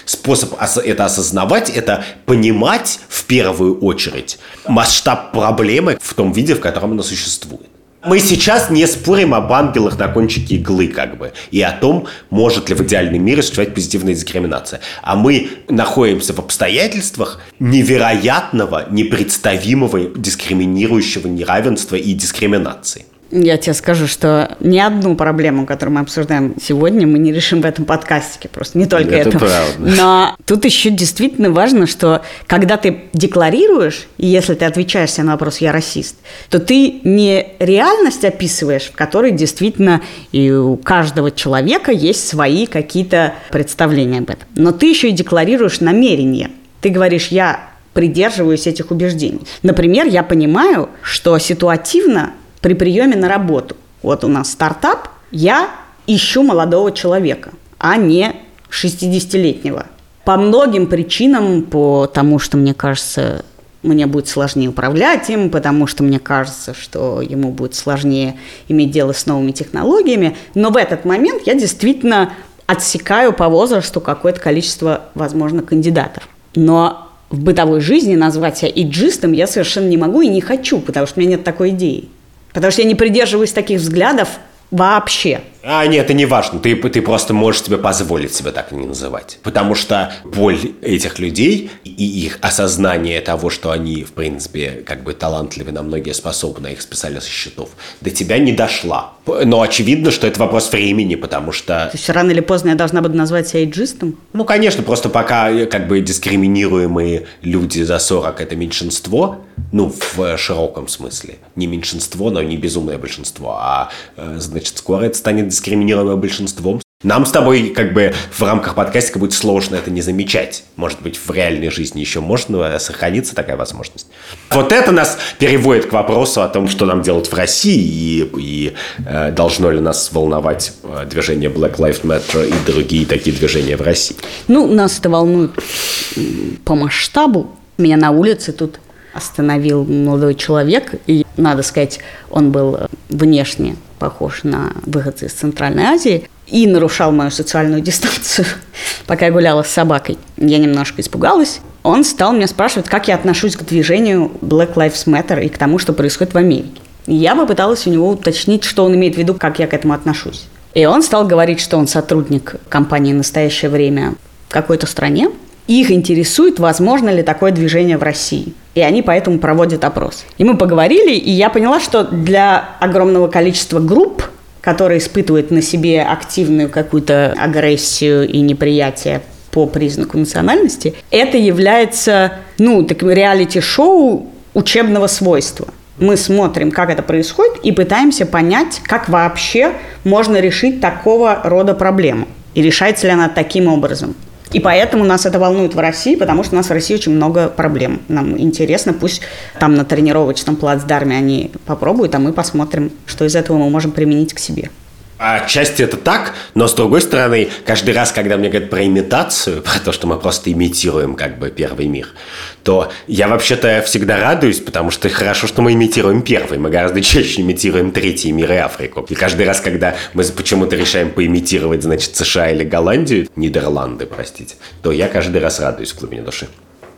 Способ это осознавать – это понимать в первую очередь масштаб проблемы в том виде, в котором она существует. Мы сейчас не спорим об ангелах на кончике иглы, как бы, и о том, может ли в идеальном мире существовать позитивная дискриминация. А мы находимся в обстоятельствах невероятного, непредставимого дискриминирующего неравенства и дискриминации. Я тебе скажу, что ни одну проблему, которую мы обсуждаем сегодня, мы не решим в этом подкастике. Просто не только это. это. Правда. Но тут еще действительно важно, что когда ты декларируешь, и если ты отвечаешь себе на вопрос «я расист», то ты не реальность описываешь, в которой действительно и у каждого человека есть свои какие-то представления об этом. Но ты еще и декларируешь намерение. Ты говоришь «я придерживаюсь этих убеждений». Например, я понимаю, что ситуативно при приеме на работу. Вот у нас стартап, я ищу молодого человека, а не 60-летнего. По многим причинам, по тому, что мне кажется, мне будет сложнее управлять им, потому что мне кажется, что ему будет сложнее иметь дело с новыми технологиями. Но в этот момент я действительно отсекаю по возрасту какое-то количество, возможно, кандидатов. Но в бытовой жизни назвать себя иджистом я совершенно не могу и не хочу, потому что у меня нет такой идеи. Потому что я не придерживаюсь таких взглядов вообще. А, нет, это не важно. Ты, ты просто можешь себе позволить себя так не называть. Потому что боль этих людей и их осознание того, что они, в принципе, как бы талантливы, на многие способны, их списали со счетов, до тебя не дошла. Но очевидно, что это вопрос времени, потому что... То есть рано или поздно я должна буду назвать себя эйджистом? Ну, конечно, просто пока как бы дискриминируемые люди за 40 – это меньшинство, ну, в широком смысле. Не меньшинство, но не безумное большинство, а, э, значит, скоро это станет дискриминируемым большинством. Нам с тобой как бы в рамках подкастика будет сложно это не замечать. Может быть, в реальной жизни еще можно сохраниться такая возможность. Вот это нас переводит к вопросу о том, что нам делать в России и, и э, должно ли нас волновать э, движение Black Lives Matter и другие такие движения в России. Ну, нас это волнует по масштабу. Меня на улице тут остановил молодой человек, и, надо сказать, он был э, внешне похож на выходца из Центральной Азии, и нарушал мою социальную дистанцию, пока я гуляла с собакой. Я немножко испугалась. Он стал меня спрашивать, как я отношусь к движению Black Lives Matter и к тому, что происходит в Америке. я попыталась у него уточнить, что он имеет в виду, как я к этому отношусь. И он стал говорить, что он сотрудник компании «Настоящее время» в какой-то стране, их интересует, возможно ли такое движение в России. И они поэтому проводят опрос. И мы поговорили, и я поняла, что для огромного количества групп, которые испытывают на себе активную какую-то агрессию и неприятие по признаку национальности, это является, ну, таким реалити-шоу учебного свойства. Мы смотрим, как это происходит, и пытаемся понять, как вообще можно решить такого рода проблему. И решается ли она таким образом. И поэтому нас это волнует в России, потому что у нас в России очень много проблем. Нам интересно, пусть там на тренировочном плацдарме они попробуют, а мы посмотрим, что из этого мы можем применить к себе. Отчасти это так, но с другой стороны, каждый раз, когда мне говорят про имитацию, про то, что мы просто имитируем как бы первый мир, то я вообще-то всегда радуюсь, потому что хорошо, что мы имитируем первый, мы гораздо чаще имитируем третий мир и Африку. И каждый раз, когда мы почему-то решаем поимитировать, значит, США или Голландию, Нидерланды, простите, то я каждый раз радуюсь в глубине души.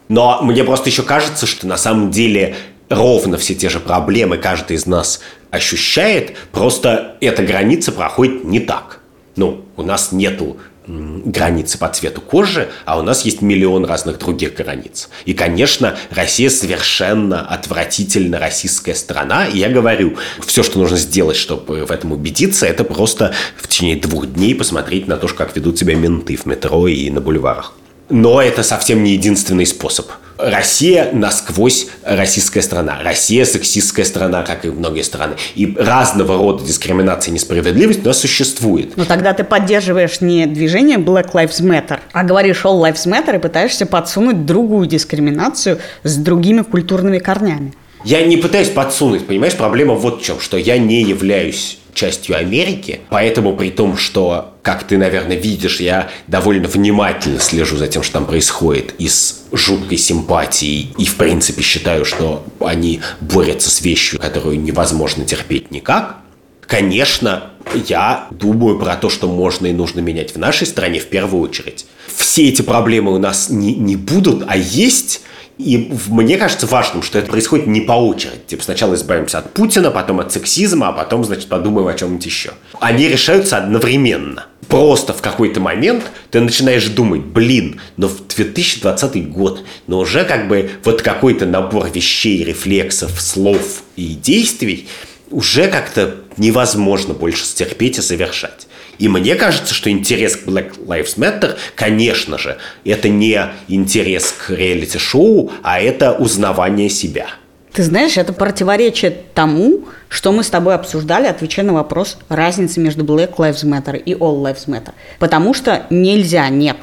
Но мне просто еще кажется, что на самом деле ровно все те же проблемы каждый из нас ощущает, просто эта граница проходит не так. Ну, у нас нету границы по цвету кожи, а у нас есть миллион разных других границ. И, конечно, Россия совершенно отвратительно российская страна. И я говорю, все, что нужно сделать, чтобы в этом убедиться, это просто в течение двух дней посмотреть на то, как ведут себя менты в метро и на бульварах. Но это совсем не единственный способ. Россия насквозь российская страна. Россия сексистская страна, как и многие страны. И разного рода дискриминация и несправедливость у нас существует. Но тогда ты поддерживаешь не движение Black Lives Matter, а говоришь All Lives Matter и пытаешься подсунуть другую дискриминацию с другими культурными корнями. Я не пытаюсь подсунуть, понимаешь, проблема вот в чем, что я не являюсь частью Америки, поэтому при том, что, как ты, наверное, видишь, я довольно внимательно слежу за тем, что там происходит, и с жуткой симпатией, и, в принципе, считаю, что они борются с вещью, которую невозможно терпеть никак, конечно, я думаю про то, что можно и нужно менять в нашей стране в первую очередь. Все эти проблемы у нас не, не будут, а есть и мне кажется важным, что это происходит не по очереди. Типа сначала избавимся от Путина, потом от сексизма, а потом, значит, подумаем о чем-нибудь еще. Они решаются одновременно. Просто в какой-то момент ты начинаешь думать, блин, но в 2020 год, но уже как бы вот какой-то набор вещей, рефлексов, слов и действий уже как-то невозможно больше стерпеть и совершать. И мне кажется, что интерес к Black Lives Matter, конечно же, это не интерес к реалити-шоу, а это узнавание себя. Ты знаешь, это противоречит тому, что мы с тобой обсуждали, отвечая на вопрос разницы между Black Lives Matter и All Lives Matter. Потому что нельзя, нет,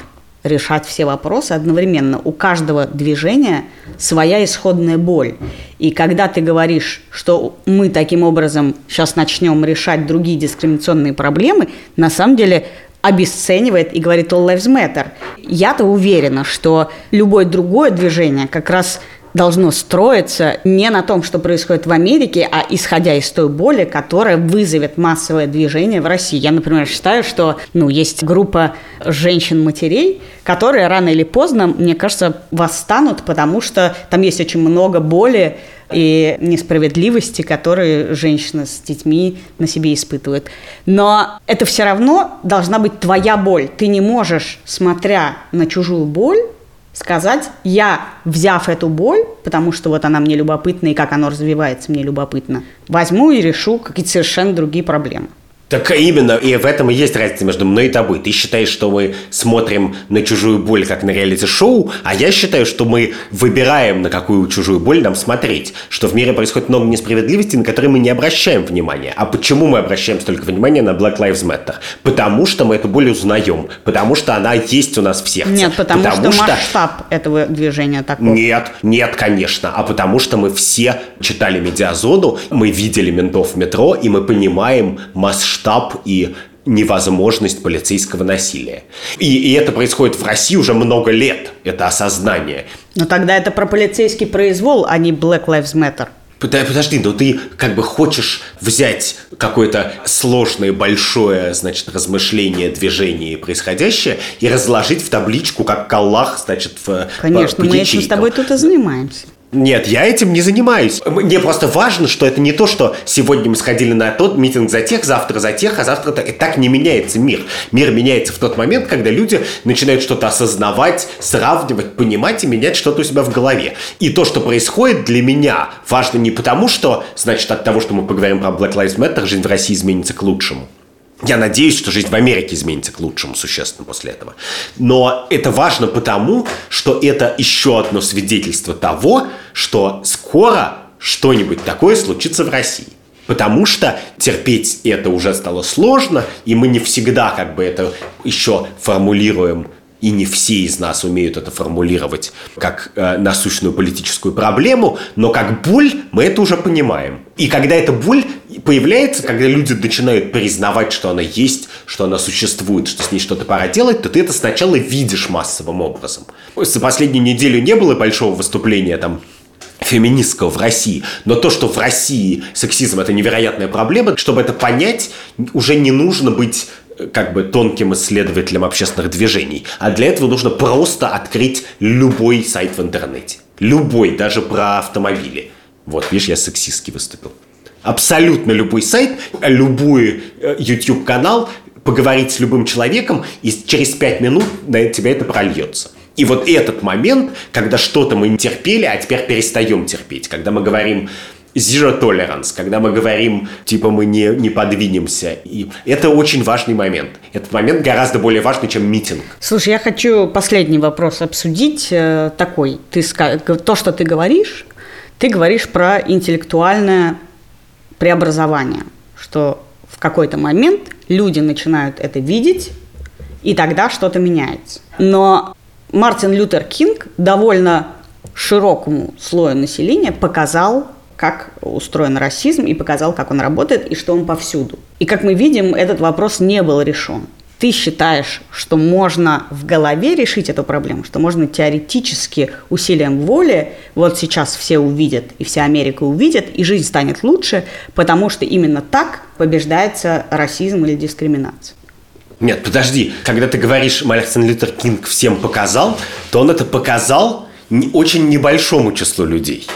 решать все вопросы одновременно. У каждого движения своя исходная боль. И когда ты говоришь, что мы таким образом сейчас начнем решать другие дискриминационные проблемы, на самом деле обесценивает и говорит All Lives Matter. Я-то уверена, что любое другое движение как раз должно строиться не на том, что происходит в Америке, а исходя из той боли, которая вызовет массовое движение в России. Я, например, считаю, что ну, есть группа женщин-матерей, которые рано или поздно, мне кажется, восстанут, потому что там есть очень много боли, и несправедливости, которые женщина с детьми на себе испытывает. Но это все равно должна быть твоя боль. Ты не можешь, смотря на чужую боль, сказать, я, взяв эту боль, потому что вот она мне любопытна и как она развивается мне любопытно, возьму и решу какие-то совершенно другие проблемы. Так именно, и в этом и есть разница между мной и тобой. Ты считаешь, что мы смотрим на чужую боль как на реалити-шоу, а я считаю, что мы выбираем, на какую чужую боль нам смотреть. Что в мире происходит много несправедливости, на которые мы не обращаем внимания. А почему мы обращаем столько внимания на Black Lives Matter? Потому что мы эту боль узнаем. Потому что она есть у нас в сердце. Нет, потому, потому что, что масштаб этого движения такой. Нет, нет, конечно. А потому что мы все читали медиазону, мы видели ментов в метро, и мы понимаем масштаб масштаб и невозможность полицейского насилия. И, и это происходит в России уже много лет, это осознание. Но тогда это про полицейский произвол, а не Black Lives Matter. Подожди, но ты как бы хочешь взять какое-то сложное, большое, значит, размышление, движение происходящее и разложить в табличку, как Аллах, значит, в Конечно, по, по мы этим с тобой тут и занимаемся. Нет, я этим не занимаюсь. Мне просто важно, что это не то, что сегодня мы сходили на тот митинг за тех, завтра за тех, а завтра так. И так не меняется мир. Мир меняется в тот момент, когда люди начинают что-то осознавать, сравнивать, понимать и менять что-то у себя в голове. И то, что происходит для меня, важно не потому, что, значит, от того, что мы поговорим про Black Lives Matter, жизнь в России изменится к лучшему. Я надеюсь, что жизнь в Америке изменится к лучшему существенно после этого. Но это важно потому, что это еще одно свидетельство того, что скоро что-нибудь такое случится в России. Потому что терпеть это уже стало сложно, и мы не всегда как бы это еще формулируем и не все из нас умеют это формулировать как э, насущную политическую проблему, но как боль мы это уже понимаем. И когда эта боль появляется, когда люди начинают признавать, что она есть, что она существует, что с ней что-то пора делать, то ты это сначала видишь массовым образом. За последнюю неделю не было большого выступления там феминистского в России. Но то, что в России сексизм – это невероятная проблема, чтобы это понять, уже не нужно быть как бы тонким исследователем общественных движений. А для этого нужно просто открыть любой сайт в интернете. Любой, даже про автомобили. Вот, видишь, я сексистски выступил. Абсолютно любой сайт, любой э, YouTube-канал, поговорить с любым человеком, и через пять минут на тебя это прольется. И вот этот момент, когда что-то мы не терпели, а теперь перестаем терпеть, когда мы говорим, zero tolerance, когда мы говорим, типа, мы не, не подвинемся. И это очень важный момент. Этот момент гораздо более важный, чем митинг. Слушай, я хочу последний вопрос обсудить. Э, такой. Ты, то, что ты говоришь, ты говоришь про интеллектуальное преобразование, что в какой-то момент люди начинают это видеть, и тогда что-то меняется. Но Мартин Лютер Кинг довольно широкому слою населения показал как устроен расизм, и показал, как он работает, и что он повсюду. И как мы видим, этот вопрос не был решен. Ты считаешь, что можно в голове решить эту проблему, что можно теоретически усилием воли, вот сейчас все увидят, и вся Америка увидит, и жизнь станет лучше, потому что именно так побеждается расизм или дискриминация. Нет, подожди, когда ты говоришь, Мартин Лютер Кинг всем показал, то он это показал очень небольшому числу людей.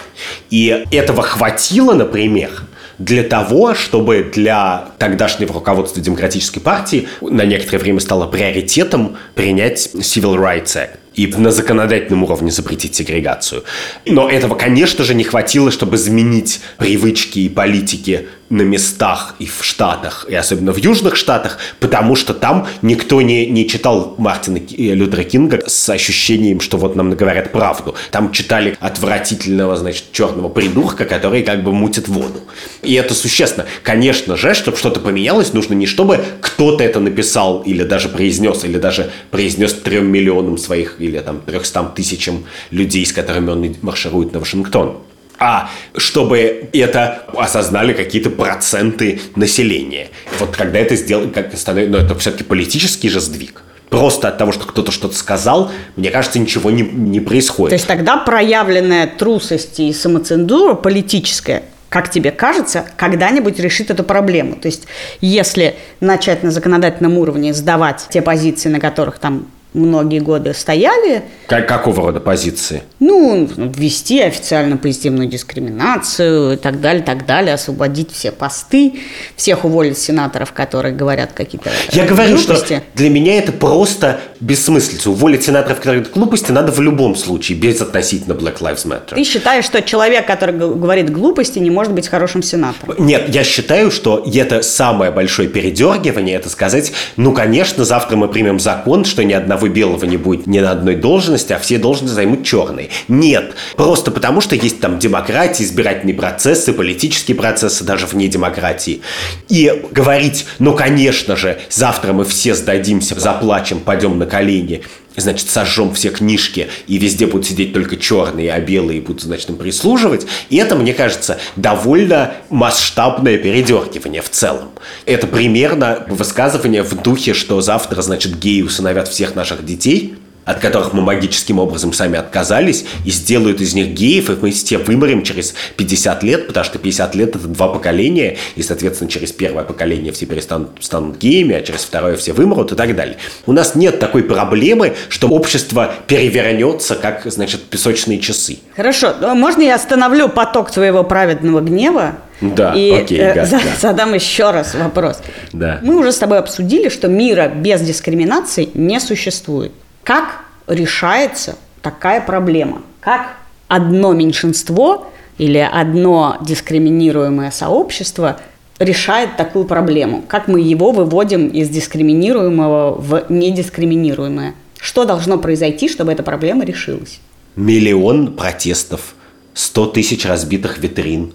И этого хватило, например, для того, чтобы для тогдашнего руководства Демократической партии на некоторое время стало приоритетом принять Civil Rights Act и на законодательном уровне запретить сегрегацию. Но этого, конечно же, не хватило, чтобы изменить привычки и политики на местах и в Штатах, и особенно в Южных Штатах, потому что там никто не, не читал Мартина Лютера Кинга с ощущением, что вот нам говорят правду. Там читали отвратительного, значит, черного придурка, который как бы мутит воду. И это существенно. Конечно же, чтобы что-то поменялось, нужно не чтобы кто-то это написал или даже произнес, или даже произнес трем миллионам своих или там трехстам тысячам людей, с которыми он марширует на Вашингтон а чтобы это осознали какие-то проценты населения. Вот когда это сделать, как становится, ну это все-таки политический же сдвиг. Просто от того, что кто-то что-то сказал, мне кажется, ничего не, не происходит. То есть тогда проявленная трусость и самоцензура политическая как тебе кажется, когда-нибудь решит эту проблему. То есть, если начать на законодательном уровне сдавать те позиции, на которых там многие годы стояли. Как, какого рода позиции? Ну, ввести официально позитивную дискриминацию и так далее, так далее, освободить все посты, всех уволить сенаторов, которые говорят какие-то Я говорю, глупости. что для меня это просто бессмыслица. Уволить сенаторов, которые говорят глупости, надо в любом случае, без относительно Black Lives Matter. Ты считаешь, что человек, который говорит глупости, не может быть хорошим сенатором? Нет, я считаю, что это самое большое передергивание, это сказать, ну, конечно, завтра мы примем закон, что ни одного белого не будет ни на одной должности, а все должности займут черные. Нет, просто потому что есть там демократия, избирательные процессы, политические процессы даже вне демократии. И говорить, ну, конечно же, завтра мы все сдадимся, заплачем, пойдем на колени значит, сожжем все книжки, и везде будут сидеть только черные, а белые будут, значит, им прислуживать. И это, мне кажется, довольно масштабное передергивание в целом. Это примерно высказывание в духе, что завтра, значит, геи усыновят всех наших детей – от которых мы магическим образом сами отказались, и сделают из них геев, и мы все вымрем через 50 лет, потому что 50 лет – это два поколения, и, соответственно, через первое поколение все перестанут станут геями, а через второе все вымрут и так далее. У нас нет такой проблемы, что общество перевернется, как, значит, песочные часы. Хорошо, ну, можно я остановлю поток твоего праведного гнева? Да, и окей, э, гад, за, да. задам еще раз вопрос. Да. Мы уже с тобой обсудили, что мира без дискриминации не существует. Как решается такая проблема? Как одно меньшинство или одно дискриминируемое сообщество решает такую проблему? Как мы его выводим из дискриминируемого в недискриминируемое? Что должно произойти, чтобы эта проблема решилась? Миллион протестов, сто тысяч разбитых витрин,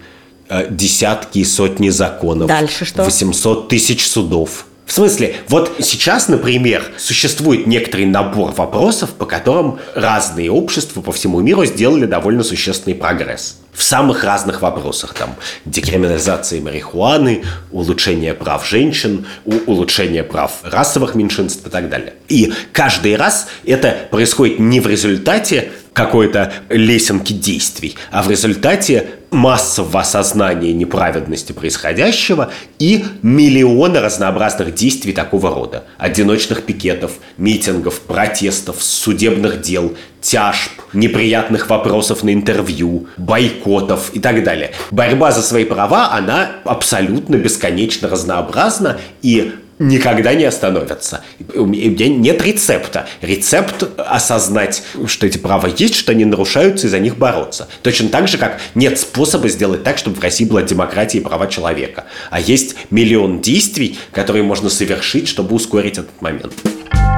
э, десятки и сотни законов. Дальше что? 800 тысяч судов. В смысле, вот сейчас, например, существует некоторый набор вопросов, по которым разные общества по всему миру сделали довольно существенный прогресс в самых разных вопросах. Там, декриминализация марихуаны, улучшение прав женщин, улучшение прав расовых меньшинств и так далее. И каждый раз это происходит не в результате какой-то лесенки действий, а в результате массового осознания неправедности происходящего и миллиона разнообразных действий такого рода. Одиночных пикетов, митингов, протестов, судебных дел, тяжб, неприятных вопросов на интервью, бойкотов и так далее. Борьба за свои права, она абсолютно бесконечно разнообразна и никогда не остановятся. У меня нет рецепта. Рецепт осознать, что эти права есть, что они нарушаются, и за них бороться. Точно так же, как нет способа сделать так, чтобы в России была демократия и права человека. А есть миллион действий, которые можно совершить, чтобы ускорить этот момент.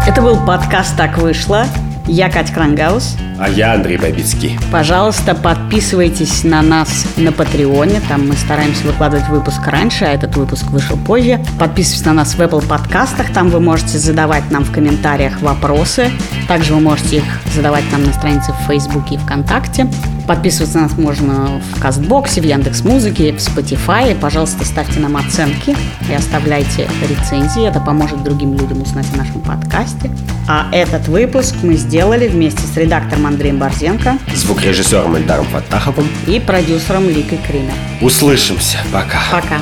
Это был подкаст «Так вышло». Я Катя Крангаус. А я Андрей Бабицкий. Пожалуйста, подписывайтесь на нас на Патреоне. Там мы стараемся выкладывать выпуск раньше, а этот выпуск вышел позже. Подписывайтесь на нас в Apple подкастах. Там вы можете задавать нам в комментариях вопросы. Также вы можете их задавать нам на странице в Фейсбуке и ВКонтакте. Подписываться на нас можно в Кастбоксе, в Яндекс Музыке, в Spotify. Пожалуйста, ставьте нам оценки и оставляйте рецензии. Это поможет другим людям узнать о нашем подкасте. А этот выпуск мы сделали вместе с редактором Андреем Борзенко, звукорежиссером Эльдаром Фаттаховым и продюсером Ликой Кример. Услышимся. Пока. Пока.